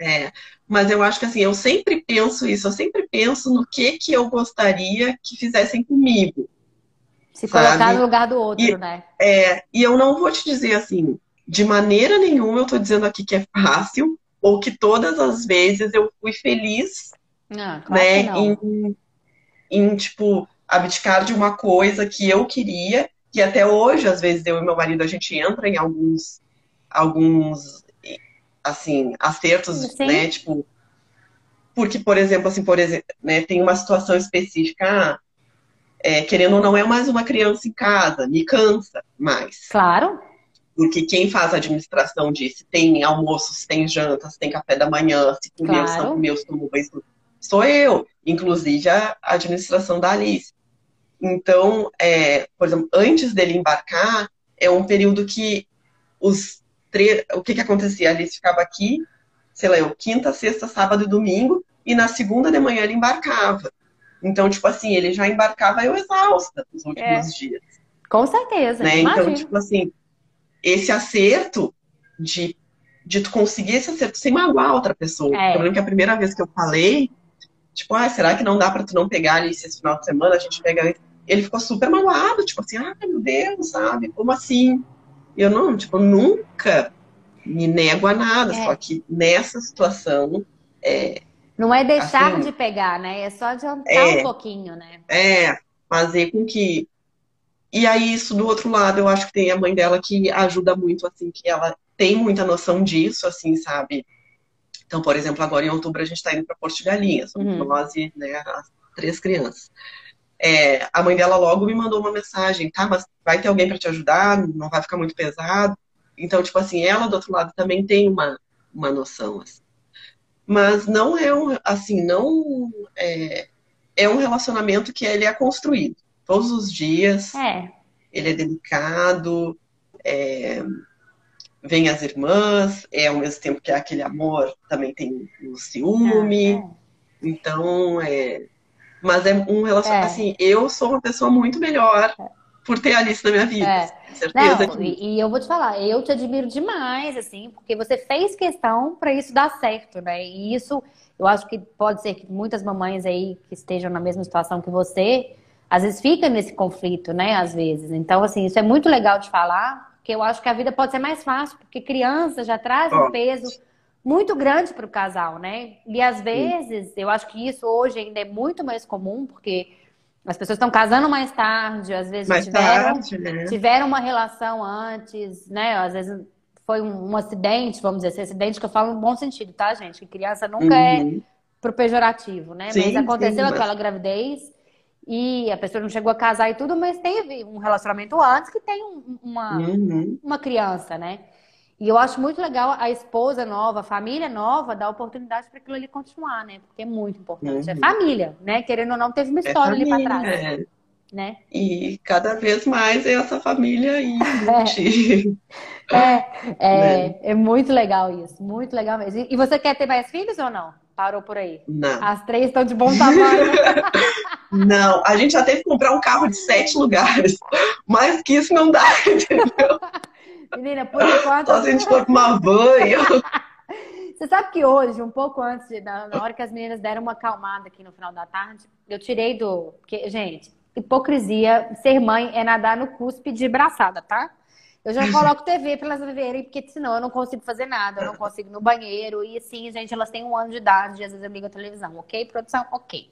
É, mas eu acho que assim, eu sempre penso isso, eu sempre penso no que que eu gostaria que fizessem comigo. Se sabe? colocar no lugar do outro, e, né? É, e eu não vou te dizer assim, de maneira nenhuma eu tô dizendo aqui que é fácil, ou que todas as vezes eu fui feliz, claro né, em, em, tipo, abdicar de uma coisa que eu queria, que até hoje, às vezes, eu e meu marido, a gente entra em alguns, alguns assim, acertos, Sim. né, tipo, porque, por exemplo, assim, por exemplo, né, tem uma situação específica, ah, é, querendo ou não, é mais uma criança em casa, me cansa mais. Claro. Porque quem faz a administração disso, tem almoços, tem jantas, tem café da manhã, se comer, claro. se não tomo banho, sou eu, inclusive a administração da Alice. Então, é, por exemplo, antes dele embarcar, é um período que os três. O que, que acontecia? A Alice ficava aqui, sei lá, eu, quinta, sexta, sábado e domingo, e na segunda de manhã ele embarcava. Então, tipo assim, ele já embarcava eu exausta nos últimos é. dias. Com certeza. Né? Então, tipo assim, esse acerto de, de tu conseguir esse acerto sem magoar outra pessoa. É. Eu lembro que a primeira vez que eu falei, Tipo, ah, será que não dá pra tu não pegar ali esse final de semana? A gente pega. Ele ficou super magoado, tipo assim, ah, meu Deus, sabe? Como assim? Eu não, tipo, nunca me nego a nada, é. só que nessa situação. É, não é deixar assim, de pegar, né? É só adiantar é, um pouquinho, né? É, fazer com que. E aí, isso do outro lado, eu acho que tem a mãe dela que ajuda muito, assim, que ela tem muita noção disso, assim, sabe? Então, por exemplo, agora em outubro a gente está indo para Porto de Galinhas, uhum. nós e né, as três crianças. É, a mãe dela logo me mandou uma mensagem, tá, mas vai ter alguém para te ajudar, não vai ficar muito pesado. Então, tipo assim, ela do outro lado também tem uma, uma noção, assim. Mas não é um, assim, não é, é um relacionamento que ele é construído todos os dias. É. Ele é delicado, é, vem as irmãs, é ao mesmo tempo que é aquele amor, também tem o ciúme. É, é. Então, é. Mas é um relacionamento. É. Assim, eu sou uma pessoa muito melhor é. por ter a Alice na minha vida. É. Certeza Não, que... e, e, eu vou te falar, eu te admiro demais, assim, porque você fez questão para isso dar certo, né? E isso, eu acho que pode ser que muitas mamães aí que estejam na mesma situação que você, às vezes fica nesse conflito, né? Às vezes. Então, assim, isso é muito legal de falar, porque eu acho que a vida pode ser mais fácil, porque criança já traz um peso muito grande para o casal, né? E às vezes, eu acho que isso hoje ainda é muito mais comum, porque as pessoas estão casando mais tarde, às vezes mais tiveram, tarde, né? tiveram uma relação antes, né? Às vezes foi um, um, acidente, vamos dizer, esse acidente que eu falo no bom sentido, tá, gente? Que criança nunca é uhum. é pro pejorativo, né? Sim, mas aconteceu sim, aquela mas... gravidez e a pessoa não chegou a casar e tudo, mas teve um relacionamento antes que tem um, uma, uhum. uma criança, né? E eu acho muito legal a esposa nova, a família nova, dar oportunidade para aquilo ali continuar, né? Porque é muito importante. É uhum. É família, né? Querendo ou não, teve uma é história é ali para trás. É. Né? E cada vez mais é essa família aí. É, é, é, né? é, muito legal isso, muito legal mesmo. E você quer ter mais filhos ou não? Parou por aí? Não. As três estão de bom tamanho. Não, a gente já teve que comprar um carro de sete lugares. Mais que isso não dá, entendeu? Menina, por enquanto. Só se a gente for tomar banho. Você sabe que hoje, um pouco antes, na hora que as meninas deram uma acalmada aqui no final da tarde, eu tirei do. Porque, gente, hipocrisia, ser mãe é nadar no cuspe de braçada, tá? Eu já coloco TV para elas verem, porque senão eu não consigo fazer nada, eu não consigo ir no banheiro. E assim, gente, elas têm um ano de idade, às vezes eu ligo a televisão, ok? Produção, ok.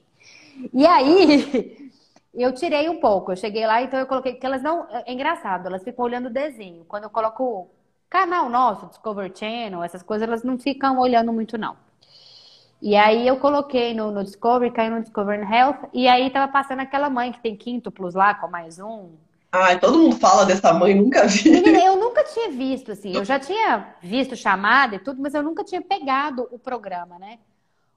E aí, eu tirei um pouco. Eu cheguei lá, então eu coloquei. que elas não. É engraçado, elas ficam olhando o desenho. Quando eu coloco canal nosso, Discover Channel, essas coisas, elas não ficam olhando muito, não. E aí eu coloquei no, no Discovery, caiu no Discovery Health, e aí tava passando aquela mãe que tem quíntuplos lá, com mais um. Ai, todo mundo fala dessa mãe, nunca vi. Menina, eu nunca tinha visto, assim. Eu já tinha visto chamada e tudo, mas eu nunca tinha pegado o programa, né?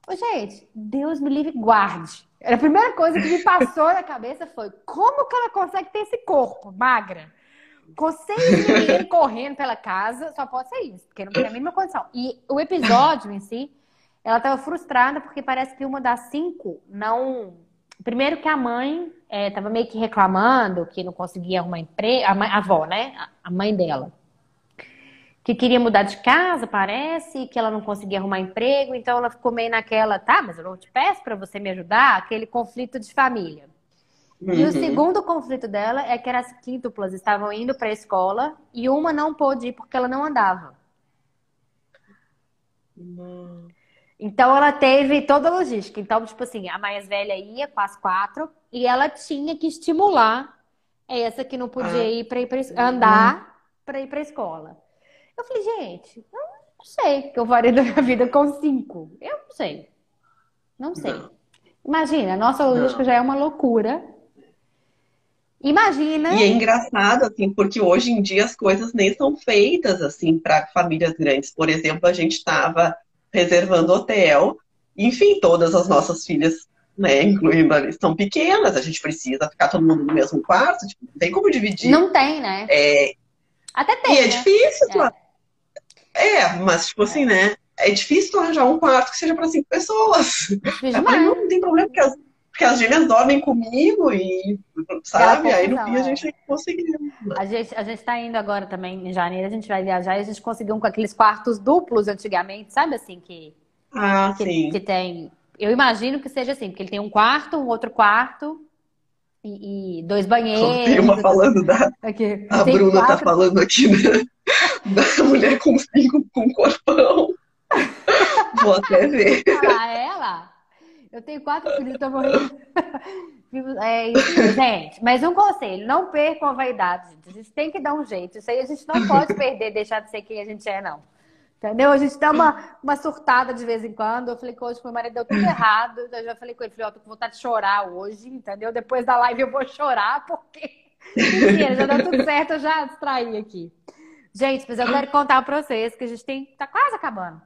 Ô, gente, Deus me livre guarde. A primeira coisa que me passou na cabeça foi como que ela consegue ter esse corpo magra? Com seis meninos correndo pela casa, só pode ser isso, porque não tem a mínima condição. E o episódio em si, ela estava frustrada porque parece que uma das cinco não primeiro que a mãe estava é, meio que reclamando que não conseguia arrumar emprego, a, a, avó, né? A mãe dela. Que queria mudar de casa, parece, que ela não conseguia arrumar emprego, então ela ficou meio naquela, tá, mas eu não te peço para você me ajudar, aquele conflito de família. Uhum. E o uhum. segundo conflito dela é que as quíntuplas estavam indo para a escola e uma não pôde ir porque ela não andava. Uhum. Então ela teve toda a logística. Então, tipo assim, a mais velha ia com as quatro e ela tinha que estimular essa que não podia ah. ir para ir pra, andar para ir para a escola. Eu falei, gente, eu não sei que eu faria da minha vida com cinco. Eu não sei. Não sei. Não. Imagina, a nossa logística já é uma loucura. Imagina. E é engraçado, assim, porque hoje em dia as coisas nem são feitas, assim, para famílias grandes. Por exemplo, a gente estava reservando hotel. Enfim, todas as nossas filhas, né, incluindo ali, são pequenas, a gente precisa ficar todo mundo no mesmo quarto, tipo, não tem como dividir. Não tem, né? É... Até tem. E é né? difícil, é. É. mas, tipo assim, né? É difícil arranjar um quarto que seja para cinco pessoas. Falei, não, não tem problema, porque as, porque as gêmeas dormem comigo e, sabe? Aí no fim a gente conseguiu. A gente, a gente tá indo agora também, em janeiro, a gente vai viajar e a gente conseguiu um com aqueles quartos duplos antigamente, sabe assim, que, ah, que, sim. que tem. Eu imagino que seja assim, porque ele tem um quarto, um outro quarto e, e dois banheiros. Tem uma falando da. Aqui. A tem Bruna tá quatro... tá falando aqui da, da mulher com cinco com corpão. Vou até ver. Ah, ela? Eu tenho quatro filhos, tô morrendo. É isso, gente. Mas um conselho: não percam a vaidade, gente. A gente tem que dar um jeito. Isso aí a gente não pode perder, deixar de ser quem a gente é, não. Entendeu? A gente dá uma, uma surtada de vez em quando. Eu falei que hoje meu marido deu tudo errado. Eu já falei com ele, falei, ó, oh, tô com vontade de chorar hoje, entendeu? Depois da live eu vou chorar, porque. Mentira, já deu tudo certo, eu já distraí aqui. Gente, mas eu quero contar pra vocês que a gente tem. tá quase acabando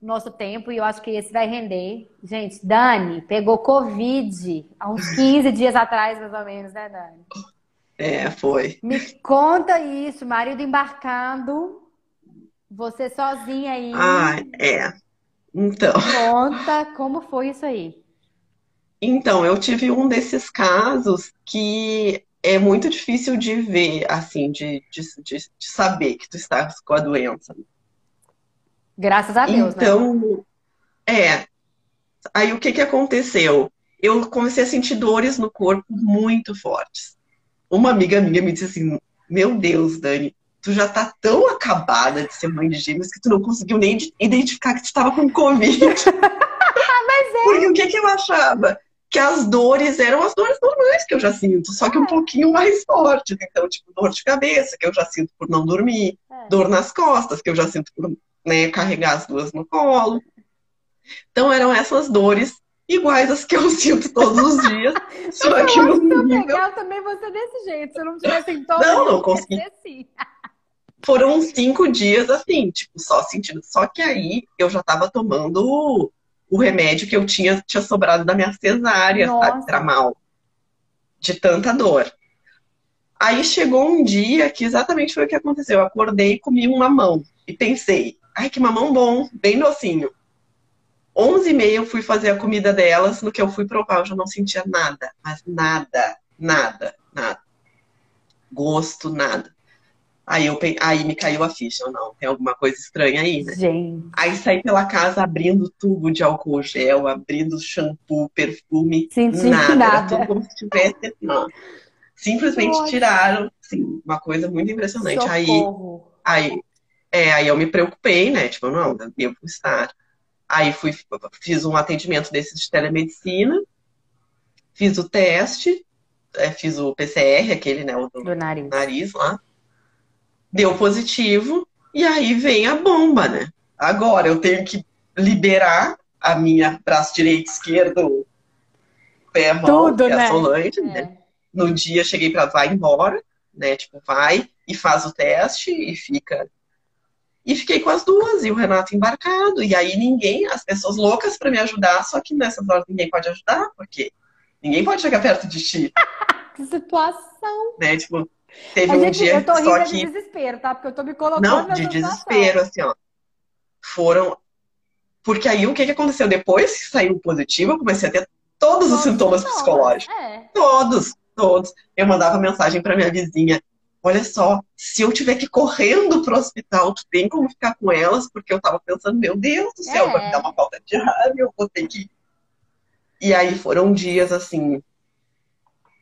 nosso tempo e eu acho que esse vai render. Gente, Dani pegou Covid há uns 15 dias atrás, mais ou menos, né, Dani? É, foi. Me conta isso, marido embarcando, você sozinha aí. Ah, é. Então. Conta como foi isso aí. Então, eu tive um desses casos que é muito difícil de ver, assim, de, de, de, de saber que tu estás com a doença. Graças a Deus, né? então, né? é. Aí o que que aconteceu? Eu comecei a sentir dores no corpo muito fortes. Uma amiga minha me disse assim: Meu Deus, Dani, tu já tá tão acabada de ser mãe de gêmeos que tu não conseguiu nem identificar que tu estava com Covid. Mas é. Porque o que que eu achava? Que as dores eram as dores normais que eu já sinto, só que um é. pouquinho mais fortes. Então, tipo, dor de cabeça, que eu já sinto por não dormir, é. dor nas costas, que eu já sinto por né, carregar as duas no colo. Então eram essas dores iguais às que eu sinto todos os dias. só que no nível... pegar também você desse jeito. Se eu não tivesse sintomas, não, não consegui. Assim. Foram cinco dias assim, tipo, só sentindo. Só que aí eu já tava tomando o, remédio que eu tinha, tinha sobrado da minha cesárea, Nossa. sabe, pra mal. De tanta dor. Aí chegou um dia que exatamente foi o que aconteceu. Eu acordei e comi uma mão. E pensei, Ai, que mamão bom, bem docinho. 11 e meia eu fui fazer a comida delas, no que eu fui provar eu já não sentia nada, mas nada, nada, nada. Gosto, nada. Aí, eu, aí me caiu a ficha, não, tem alguma coisa estranha aí, né? Gente. Aí saí pela casa abrindo tubo de álcool gel, abrindo shampoo, perfume, Senti nada. nada. Era tudo como se tivesse, não. Simplesmente Nossa. tiraram, sim, uma coisa muito impressionante. Socorro. Aí, aí é, aí eu me preocupei, né? Tipo, não, devo estar. Aí fui, fiz um atendimento desses de telemedicina, fiz o teste, é, fiz o PCR, aquele, né? O do, do nariz. nariz lá. Deu positivo, e aí vem a bomba, né? Agora eu tenho que liberar a minha braço direito, esquerdo, pé, mão, Tudo, e a né? Solange, é. né? No dia cheguei para vai embora, né? Tipo, vai e faz o teste e fica e fiquei com as duas, e o Renato embarcado. E aí ninguém, as pessoas loucas para me ajudar, só que nessas horas ninguém pode ajudar, porque ninguém pode chegar perto de ti. que situação! Né? Tipo, teve um gente, dia eu tô rindo só que... de desespero, tá? Porque eu tô me colocando Não, de desespero, assim, ó. Foram. Porque aí o que, que aconteceu? Depois que saiu positivo, eu comecei a ter todos, todos os sintomas, sintomas psicológicos. É. Todos, todos. Eu mandava mensagem para minha vizinha. Olha só, se eu tiver que ir correndo pro hospital, tu tem como ficar com elas? Porque eu tava pensando, meu Deus do céu, é. vai me dar uma falta de ar, eu vou ter que. E aí foram dias assim,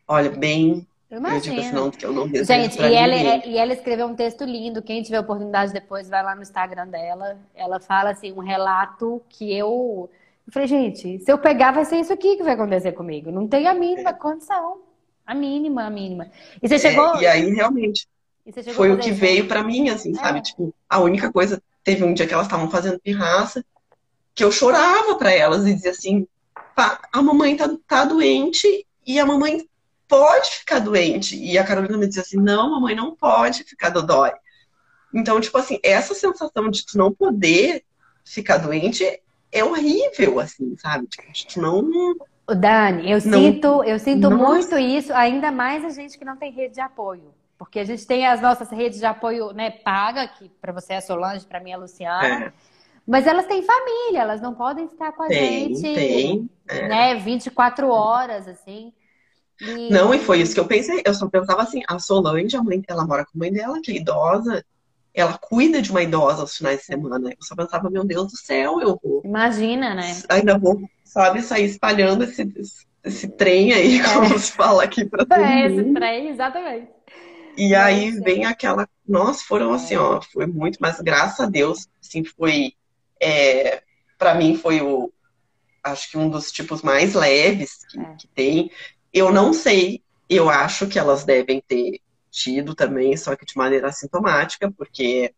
olha, bem Eu digo assim, eu não Gente, e ela, é, e ela escreveu um texto lindo. Quem tiver oportunidade depois, vai lá no Instagram dela. Ela fala assim, um relato que eu. Eu falei, gente, se eu pegar, vai ser isso aqui que vai acontecer comigo. Não tem a mínima é. condição. A mínima, a mínima. E você chegou. É, e aí, realmente. foi o que veio para mim, assim, é. sabe? Tipo, a única coisa. Teve um dia que elas estavam fazendo pirraça, que eu chorava para elas e dizia assim: a mamãe tá, tá doente e a mamãe pode ficar doente. E a Carolina me dizia assim: não, mamãe não pode ficar dodói. Então, tipo assim, essa sensação de tu não poder ficar doente é horrível, assim, sabe? Tipo, tu não. Dani, eu não... sinto, eu sinto muito isso, ainda mais a gente que não tem rede de apoio. Porque a gente tem as nossas redes de apoio, né, paga, que para você é a Solange, para mim é a Luciana. É. Mas elas têm família, elas não podem ficar com a tem, gente, tem, é. né, 24 horas, assim. E... Não, e foi isso que eu pensei. Eu só pensava assim, a Solange, a mãe, ela mora com a mãe dela, que é idosa, ela cuida de uma idosa aos finais de semana. Eu só pensava, meu Deus do céu, eu vou. Imagina, né? Ainda vou, sabe, sair espalhando esse, esse, trem aí, é. como se fala aqui pra todo É, esse trem, exatamente. E Nossa. aí vem aquela. Nossa, foram assim, ó, foi muito, mas graças a Deus, assim, foi. É, para mim foi o. Acho que um dos tipos mais leves que, é. que tem. Eu não sei, eu acho que elas devem ter tido também, só que de maneira assintomática, porque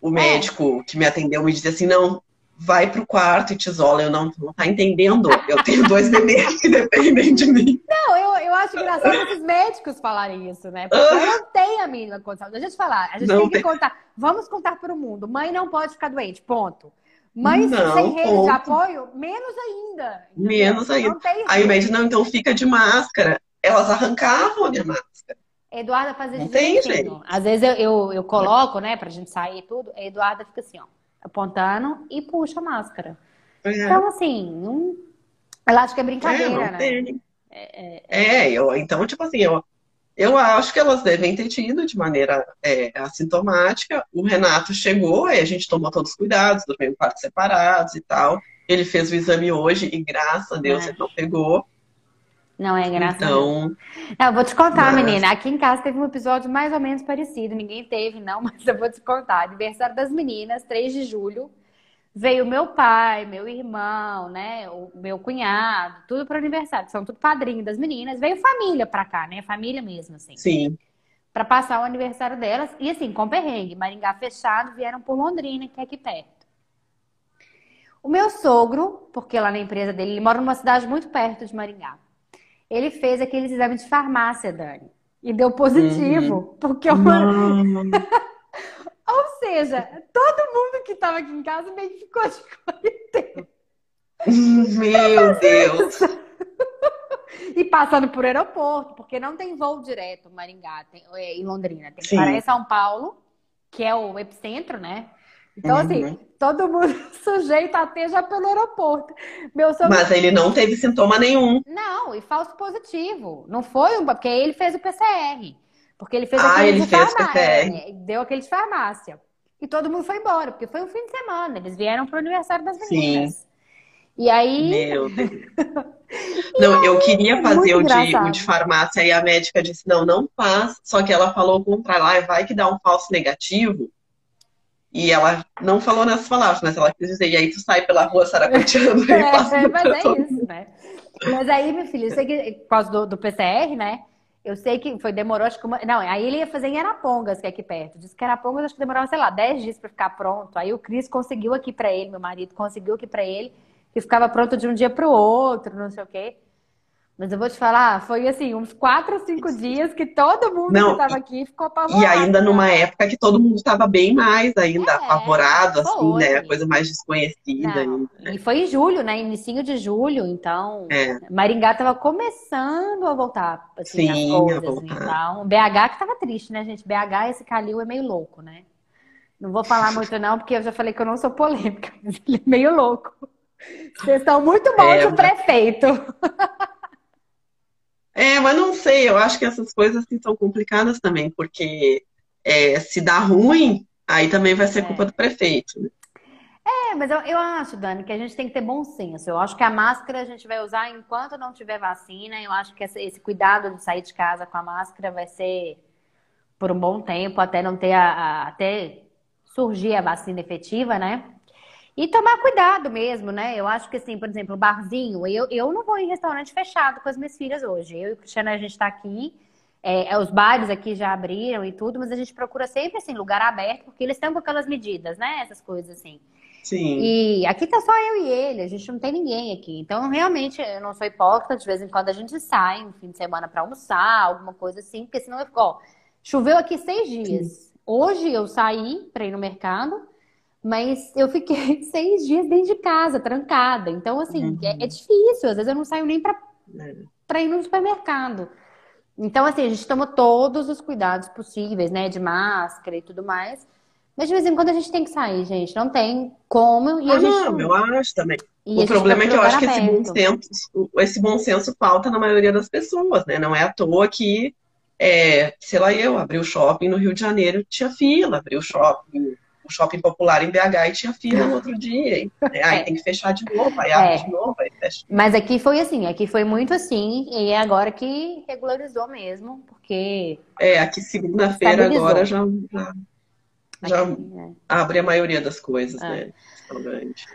o é. médico que me atendeu me disse assim, não, vai pro quarto e te isola. Eu não, não tá entendendo. Eu tenho dois bebês que dependem de mim. Não, eu, eu acho engraçado esses médicos falarem isso, né? Porque eu não tenho a mínima condição. Deixa eu te falar, a gente não tem que tem... contar. Vamos contar para o mundo. Mãe não pode ficar doente, ponto. Mas não, sem rede ponto. de apoio, menos ainda. Entendeu? Menos ainda. Aí o médico, não, então fica de máscara. Elas arrancavam a minha máscara. Eduarda fazia não tem jeito. Às vezes eu, eu, eu coloco, né, pra gente sair e tudo, a Eduarda fica assim, ó, apontando e puxa a máscara. É. Então, assim, não... ela acha que é brincadeira, é, né? É, é, é, eu, então, tipo assim, eu, eu acho que elas devem ter tido de maneira é, assintomática. O Renato chegou, aí a gente tomou todos os cuidados, dormiu em quartos separados e tal. Ele fez o exame hoje e, graças a Deus, é. ele não pegou. Não é graças então, Não, eu vou te contar, mas... menina. Aqui em casa teve um episódio mais ou menos parecido. Ninguém teve, não, mas eu vou te contar. Aniversário das meninas, 3 de julho veio meu pai, meu irmão, né, o meu cunhado, tudo para o aniversário, são tudo padrinho das meninas. Veio família para cá, né, família mesmo, assim. Sim. Para passar o aniversário delas e assim, com perrengue, Maringá fechado, vieram por Londrina, que é aqui perto. O meu sogro, porque lá na empresa dele, ele mora numa cidade muito perto de Maringá. Ele fez aqueles exames de farmácia, Dani. E deu positivo, uhum. porque eu... Ou seja, todo mundo que estava aqui em casa meio que ficou de quarentena. Meu Deus! e passando por aeroporto, porque não tem voo direto Maringá, tem, é, em Londrina. Tem que parar em São Paulo, que é o epicentro, né? Então, assim, uhum. assim, todo mundo sujeito a ter já pelo aeroporto. Meu sogro... Mas ele não teve sintoma nenhum. Não, e falso positivo. Não foi um. Porque ele fez o PCR. Porque ele fez ah, aquele ele de fez farmácia. É, deu aquele de farmácia. E todo mundo foi embora, porque foi um fim de semana. Eles vieram pro aniversário das meninas. Sim. E aí. Meu Deus. não, eu queria fazer o de, o de, farmácia e a médica disse: não, não faz. Só que ela falou contra lá, vai que dá um falso negativo. E ela não falou nessas palavras, mas ela quis dizer, e aí tu sai pela rua saracoteando é, e passa Mas é isso, né? Mas aí, meu filho, eu sei que por causa do, do PCR, né? Eu sei que foi, demorou, acho que uma... Não, aí ele ia fazer em Arapongas, que é aqui perto. Disse que Arapongas acho que demorava, sei lá, 10 dias para ficar pronto. Aí o Cris conseguiu aqui para ele, meu marido conseguiu aqui para ele, que ficava pronto de um dia para o outro, não sei o quê. Mas eu vou te falar, foi assim, uns quatro ou cinco dias que todo mundo Não, que estava aqui ficou apavorado. E ainda numa época que todo mundo estava bem mais ainda, é, apavorado, assim, né? Coisa mais desconhecida ainda. Né? E foi em julho, né? Inicinho de julho, então é. Maringá estava começando a voltar, assim, Sim, as coisas. A voltar. Então, BH que estava triste, né, gente? BH, esse Calil é meio louco, né? Não vou falar muito não, porque eu já falei que eu não sou polêmica, mas ele é meio louco. Vocês estão muito bons é, o prefeito. É, mas não sei, eu acho que essas coisas assim, são complicadas também, porque é, se dá ruim, aí também vai ser é. culpa do prefeito. Né? É, mas eu, eu acho, Dani, que a gente tem que ter bom senso. Eu acho que a máscara a gente vai usar enquanto não tiver vacina. Eu acho que esse, esse cuidado de sair de casa com a máscara vai ser por um bom tempo, até não ter a, a até surgir a vacina efetiva, né? E tomar cuidado mesmo, né? Eu acho que, assim, por exemplo, barzinho, eu, eu não vou em restaurante fechado com as minhas filhas hoje. Eu e o Cristiano, a gente está aqui. É, é, os bares aqui já abriram e tudo, mas a gente procura sempre, assim, lugar aberto, porque eles estão com aquelas medidas, né? Essas coisas, assim. Sim. E aqui tá só eu e ele, a gente não tem ninguém aqui. Então, realmente, eu não sou hipócrita, de vez em quando a gente sai no fim de semana para almoçar, alguma coisa assim, porque senão eu fico, ó, choveu aqui seis dias. Sim. Hoje eu saí para ir no mercado, mas eu fiquei seis dias dentro de casa, trancada. Então, assim, uhum. é, é, difícil. Às vezes eu não saio nem para ir no supermercado. Então, assim, a gente toma todos os cuidados possíveis, né? De máscara e tudo mais. Mas de vez em quando a gente tem que sair, gente. Não tem como. E ah, a gente... não, eu acho também. E o problema é que eu acho que esse bom, senso, esse bom senso falta na maioria das pessoas, né? Não é à toa que, é, sei lá, eu abri o shopping no Rio de Janeiro, tinha fila, abri o shopping o shopping popular em BH e tinha fila no outro dia. E, né, aí é. tem que fechar de novo, aí abre é. de novo, aí fecha. Mas aqui foi assim, aqui foi muito assim, e é agora que regularizou mesmo, porque. É, aqui segunda-feira agora já, já, já aqui, é. abre a maioria das coisas, né?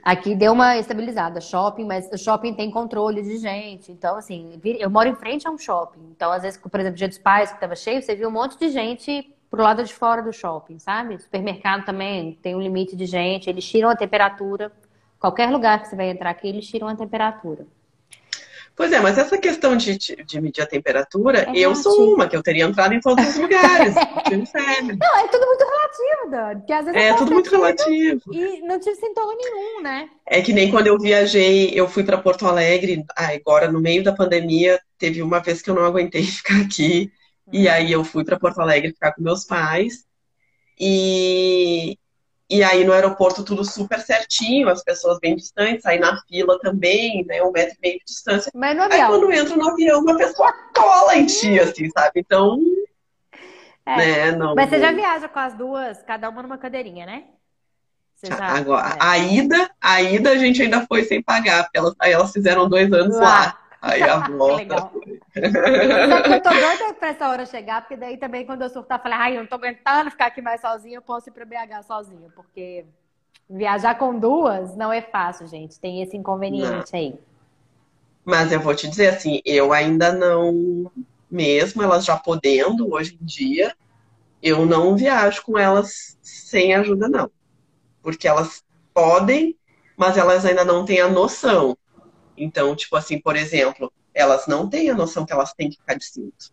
Aqui deu uma estabilizada, shopping, mas o shopping tem controle de gente. Então, assim, eu moro em frente a um shopping. Então, às vezes, por exemplo, dia dos pais que estava cheio, você viu um monte de gente pro lado de fora do shopping, sabe? Supermercado também tem um limite de gente, eles tiram a temperatura. Qualquer lugar que você vai entrar aqui, eles tiram a temperatura. Pois é, mas essa questão de, de medir a temperatura, é eu sou uma, que eu teria entrado em todos os lugares. não, é tudo muito relativo, Dani. às vezes é tudo muito relativo. E não tive sintoma nenhum, né? É que nem quando eu viajei, eu fui para Porto Alegre, agora no meio da pandemia, teve uma vez que eu não aguentei ficar aqui. E aí eu fui para Porto Alegre ficar com meus pais. E, e aí no aeroporto tudo super certinho, as pessoas bem distantes, aí na fila também, né? Um metro e meio de distância. Mas no avião. Aí quando entra no avião, uma pessoa cola em ti, assim, sabe? Então. É. Né, não, Mas você já viaja com as duas, cada uma numa cadeirinha, né? Já, Agora, é. a ida, a ida a gente ainda foi sem pagar, porque elas, aí elas fizeram dois anos lá. lá. Aí a volta. Legal. eu tô doida pra essa hora chegar, porque daí também quando eu surtar, eu falei, ai, eu não tô aguentando ficar aqui mais sozinha, eu posso ir pra BH sozinha, porque viajar com duas não é fácil, gente. Tem esse inconveniente não. aí. Mas eu vou te dizer assim, eu ainda não, mesmo elas já podendo hoje em dia, eu não viajo com elas sem ajuda, não. Porque elas podem, mas elas ainda não têm a noção. Então, tipo assim, por exemplo, elas não têm a noção que elas têm que ficar de cinto.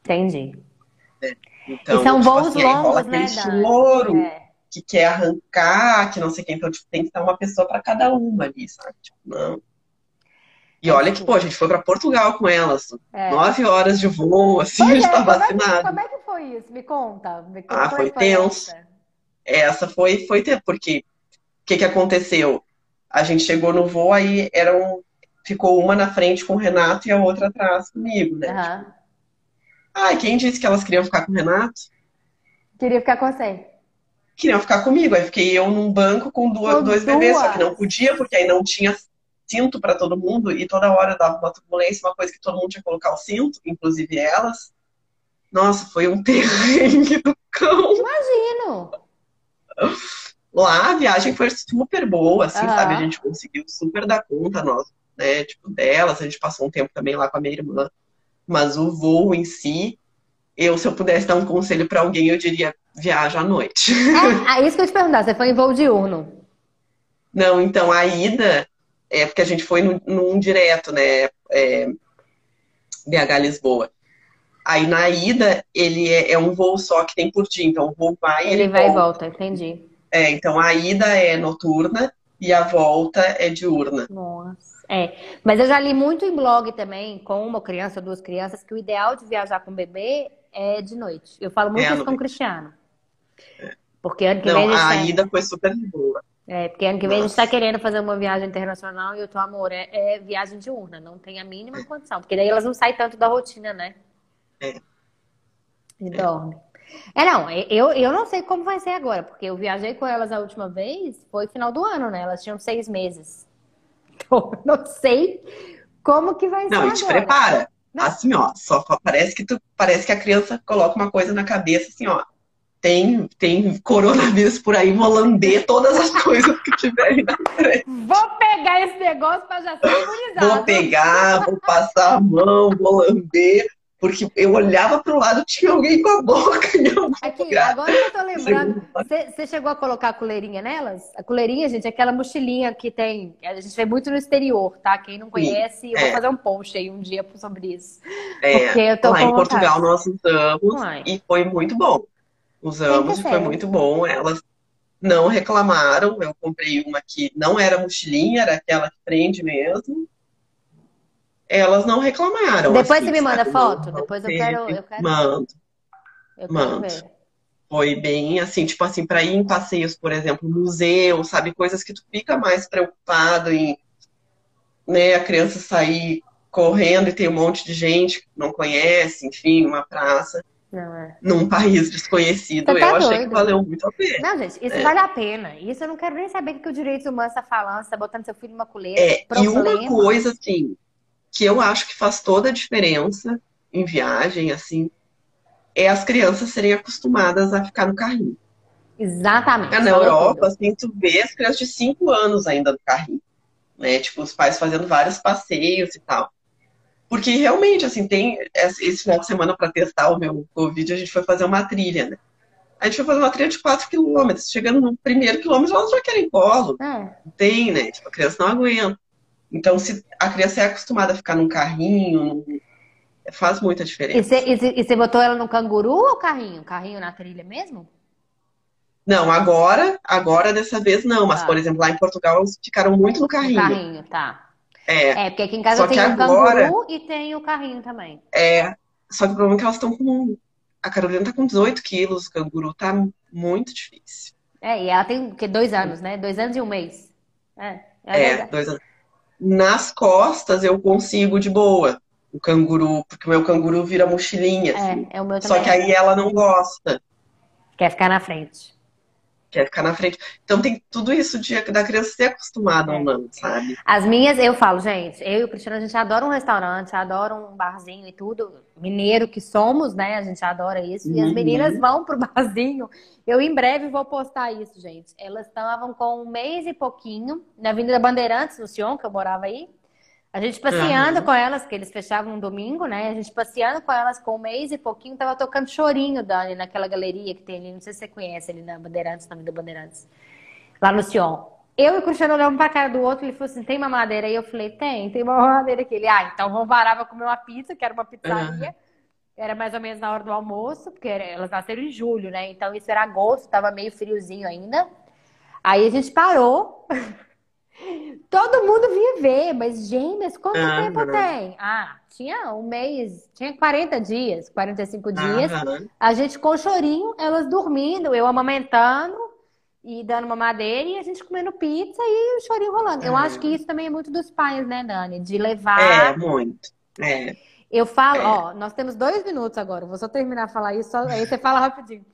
Entendi. É. Então, e são tipo voos assim, longos, né? choro é. que quer arrancar, que não sei quem. Então, tipo, tem que estar uma pessoa para cada uma ali, sabe? Tipo, não. E olha que, pô, a gente foi para Portugal com elas. É. Nove horas de voo, assim, pois a gente é, tá vacinado. Como é, que, foi isso? Me conta. Me conta ah, foi, tenso. Essa? essa foi, foi ter, porque o que, que aconteceu? A gente chegou no voo, aí eram ficou uma na frente com o Renato e a outra atrás comigo, né? Uhum. Tipo, ai, quem disse que elas queriam ficar com o Renato? Queria ficar com você. Queriam ficar comigo. Aí fiquei eu num banco com duas, com dois duas. bebês, só que não podia, porque aí não tinha cinto para todo mundo e toda hora dava uma turbulência, uma coisa que todo mundo tinha que colocar o cinto, inclusive elas. Nossa, foi um terreno do cão. Imagino. Lá a viagem foi super boa, assim, sabe? A gente conseguiu super dar conta, nós né, tipo, delas, a gente passou um tempo também lá com a minha irmã, mas o voo em si, eu, se eu pudesse dar um conselho para alguém, eu diria, viaja à noite. É, é isso que eu te perguntar, você foi em voo diurno? Não, então, a ida, é porque a gente foi num, num direto, né, é, BH-Lisboa. Aí na ida, ele é, é, um voo só que tem por dia, então o voo vai ele, ele vai volta. e volta, entendi. É, então a ida é noturna e a volta é diurna. Nossa. É, mas eu já li muito em blog também, com uma criança, duas crianças, que o ideal de viajar com bebê é de noite. Eu falo muito é isso com o Cristiano. É. Porque ano que Não, vem a, a ida foi super boa. É, porque ano que vem Nossa. a gente está querendo fazer uma viagem internacional e o teu amor é, é, viagem de urna, não tem a mínima condição, porque daí elas não saem tanto da rotina, né? É. E dorme. É, não, eu, eu não sei como vai ser agora, porque eu viajei com elas a última vez, foi final do ano, né? Elas tinham seis meses. Então, eu não sei como que vai não, ser Não, te prepara. Não. Assim, ó, só parece que tu, parece que a criança coloca uma coisa na cabeça, assim, ó, tem, tem coronavírus por aí, vou lamber todas as coisas que tiverem na frente. Vou pegar esse negócio para já ser imunizado. Vou pegar, vou passar a mão, vou lamber. Porque eu olhava para o lado, tinha alguém com a boca em algum Aqui, lugar. Agora que eu tô lembrando, você chegou a colocar a coleirinha nelas? A coleirinha, gente, é aquela mochilinha que tem. A gente vê muito no exterior, tá? Quem não conhece, Sim, eu é. vou fazer um post aí um dia sobre isso. É, Porque eu tô lá em Portugal nós usamos e foi muito bom. Usamos e foi muito bom. Elas não reclamaram. Eu comprei uma que não era mochilinha, era aquela que prende mesmo elas não reclamaram. Depois você me manda foto? Depois eu quero, eu quero. Mando. Eu mando. Ver. Foi bem assim, tipo assim, para ir em passeios, por exemplo, museu, sabe? Coisas que tu fica mais preocupado em né, a criança sair correndo e tem um monte de gente que não conhece, enfim, uma praça. É. Num país desconhecido. Tá eu achei que valeu muito a pena. Não, gente, isso é. vale a pena. Isso eu não quero nem saber o que o direito humano está falando, você tá botando seu filho numa coleira. É, e uma coisa, assim, que eu acho que faz toda a diferença em viagem, assim, é as crianças serem acostumadas a ficar no carrinho. Exatamente. Na Europa, assim, tu vê as crianças de 5 anos ainda no carrinho. Né? Tipo, os pais fazendo vários passeios e tal. Porque realmente, assim, tem esse final de semana para testar o meu Covid, a gente foi fazer uma trilha, né? A gente foi fazer uma trilha de 4 quilômetros. Chegando no primeiro quilômetro, elas já querem colo. É. Tem, né? Tipo, a criança não aguenta. Então, se a criança é acostumada a ficar num carrinho, faz muita diferença. E você botou ela no canguru ou carrinho? Carrinho na trilha mesmo? Não, agora, agora dessa vez não. Mas, tá. por exemplo, lá em Portugal eles ficaram muito no carrinho. No carrinho, tá. É, é porque aqui em casa tem o agora, canguru e tem o carrinho também. É, só que o problema é que elas estão com... A Carolina tá com 18 quilos, o canguru tá muito difícil. É, e ela tem que dois anos, né? Dois anos e um mês. É, é, é dois anos nas costas eu consigo de boa o canguru, porque o meu canguru vira mochilinha. É, assim. é o meu também. Só que aí ela não gosta. Quer ficar na frente quer ficar na frente. Então tem tudo isso de, da criança ser acostumada é. ou não, sabe? As minhas, eu falo, gente, eu e o Cristiano, a gente adora um restaurante, adora um barzinho e tudo. Mineiro que somos, né? A gente adora isso. E as uhum. meninas vão pro barzinho. Eu em breve vou postar isso, gente. Elas estavam com um mês e pouquinho na Avenida Bandeirantes, no Sion, que eu morava aí. A gente passeando uhum. com elas, que eles fechavam um domingo, né? A gente passeando com elas com um mês e pouquinho, tava tocando chorinho, Dani, naquela galeria que tem ali, não sei se você conhece ali na Bandeirantes, na Vida Bandeirantes, lá no Sion. Eu e o Cristiano olhamos pra cara do outro, ele falou assim, tem mamadeira? Aí eu falei, tem, tem uma mamadeira aqui. Ele, ah, então vamos varar pra comer uma pizza, que era uma pizzaria. Uhum. Era mais ou menos na hora do almoço, porque elas nasceram em julho, né? Então isso era agosto, tava meio friozinho ainda. Aí a gente parou. Todo mundo vinha ver, mas gêmeas, quanto uhum. tempo tem? Ah, tinha um mês, tinha 40 dias, 45 dias. Uhum. A gente com chorinho, elas dormindo, eu amamentando e dando uma madeira e a gente comendo pizza e o chorinho rolando. Eu acho que isso também é muito dos pais, né, Dani? De levar. É, muito. É. Eu falo, é. ó, nós temos dois minutos agora, vou só terminar de falar isso, só, aí você fala rapidinho.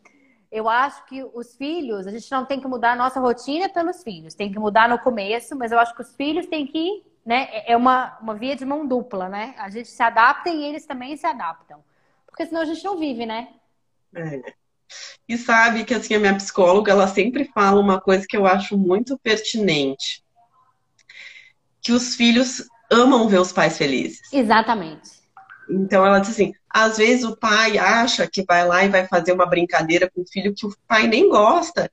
Eu acho que os filhos, a gente não tem que mudar a nossa rotina pelos filhos, tem que mudar no começo, mas eu acho que os filhos têm que, né, é, é uma, uma via de mão dupla, né? A gente se adapta e eles também se adaptam. Porque senão a gente não vive, né? É. E sabe que assim, a minha psicóloga, ela sempre fala uma coisa que eu acho muito pertinente. Que os filhos amam ver os pais felizes. Exatamente. Então ela diz assim: às vezes o pai acha que vai lá e vai fazer uma brincadeira com o filho que o pai nem gosta.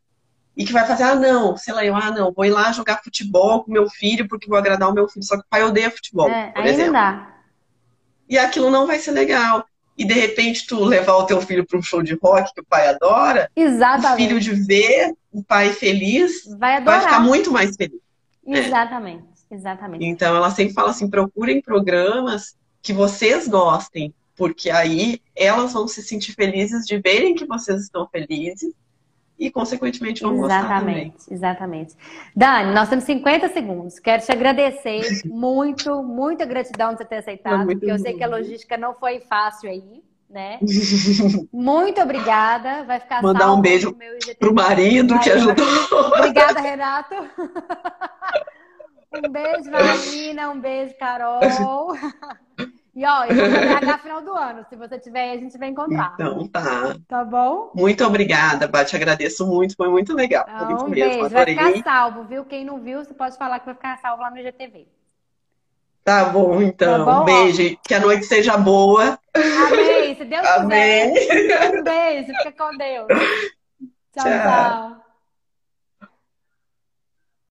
E que vai fazer, ah, não, sei lá, eu, ah, não, vou ir lá jogar futebol com meu filho porque vou agradar o meu filho. Só que o pai odeia futebol, é, por exemplo. Dá. E aquilo não vai ser legal. E de repente tu levar o teu filho para um show de rock que o pai adora, Exatamente. o filho de ver o pai feliz vai, adorar. vai ficar muito mais feliz. Exatamente, é. exatamente. Então ela sempre fala assim, procurem programas que vocês gostem, porque aí elas vão se sentir felizes de verem que vocês estão felizes e, consequentemente, vão exatamente, gostar também. Exatamente. Dani, nós temos 50 segundos. Quero te agradecer muito, muita gratidão de você ter aceitado, porque eu sei que a logística não foi fácil aí. Né? Muito obrigada. Vai ficar Mandar um beijo pro marido que ajudou. Obrigada, Renato. Um beijo, Marina. Um beijo, Carol. E ó, eu vou BH final do ano. Se você tiver aí, a gente vai encontrar. Então tá. Tá bom? Muito obrigada, Bate. Agradeço muito. Foi muito legal. Ah, muito um mesmo. beijo. Adorei. Vai ficar salvo, viu? Quem não viu, você pode falar que vai ficar salvo lá no IGTV. Tá bom, então. Tá bom? Um beijo. Que a noite seja boa. Amém. Se Deus Amém. quiser. Um beijo. Fica com Deus. tchau. tchau. tchau.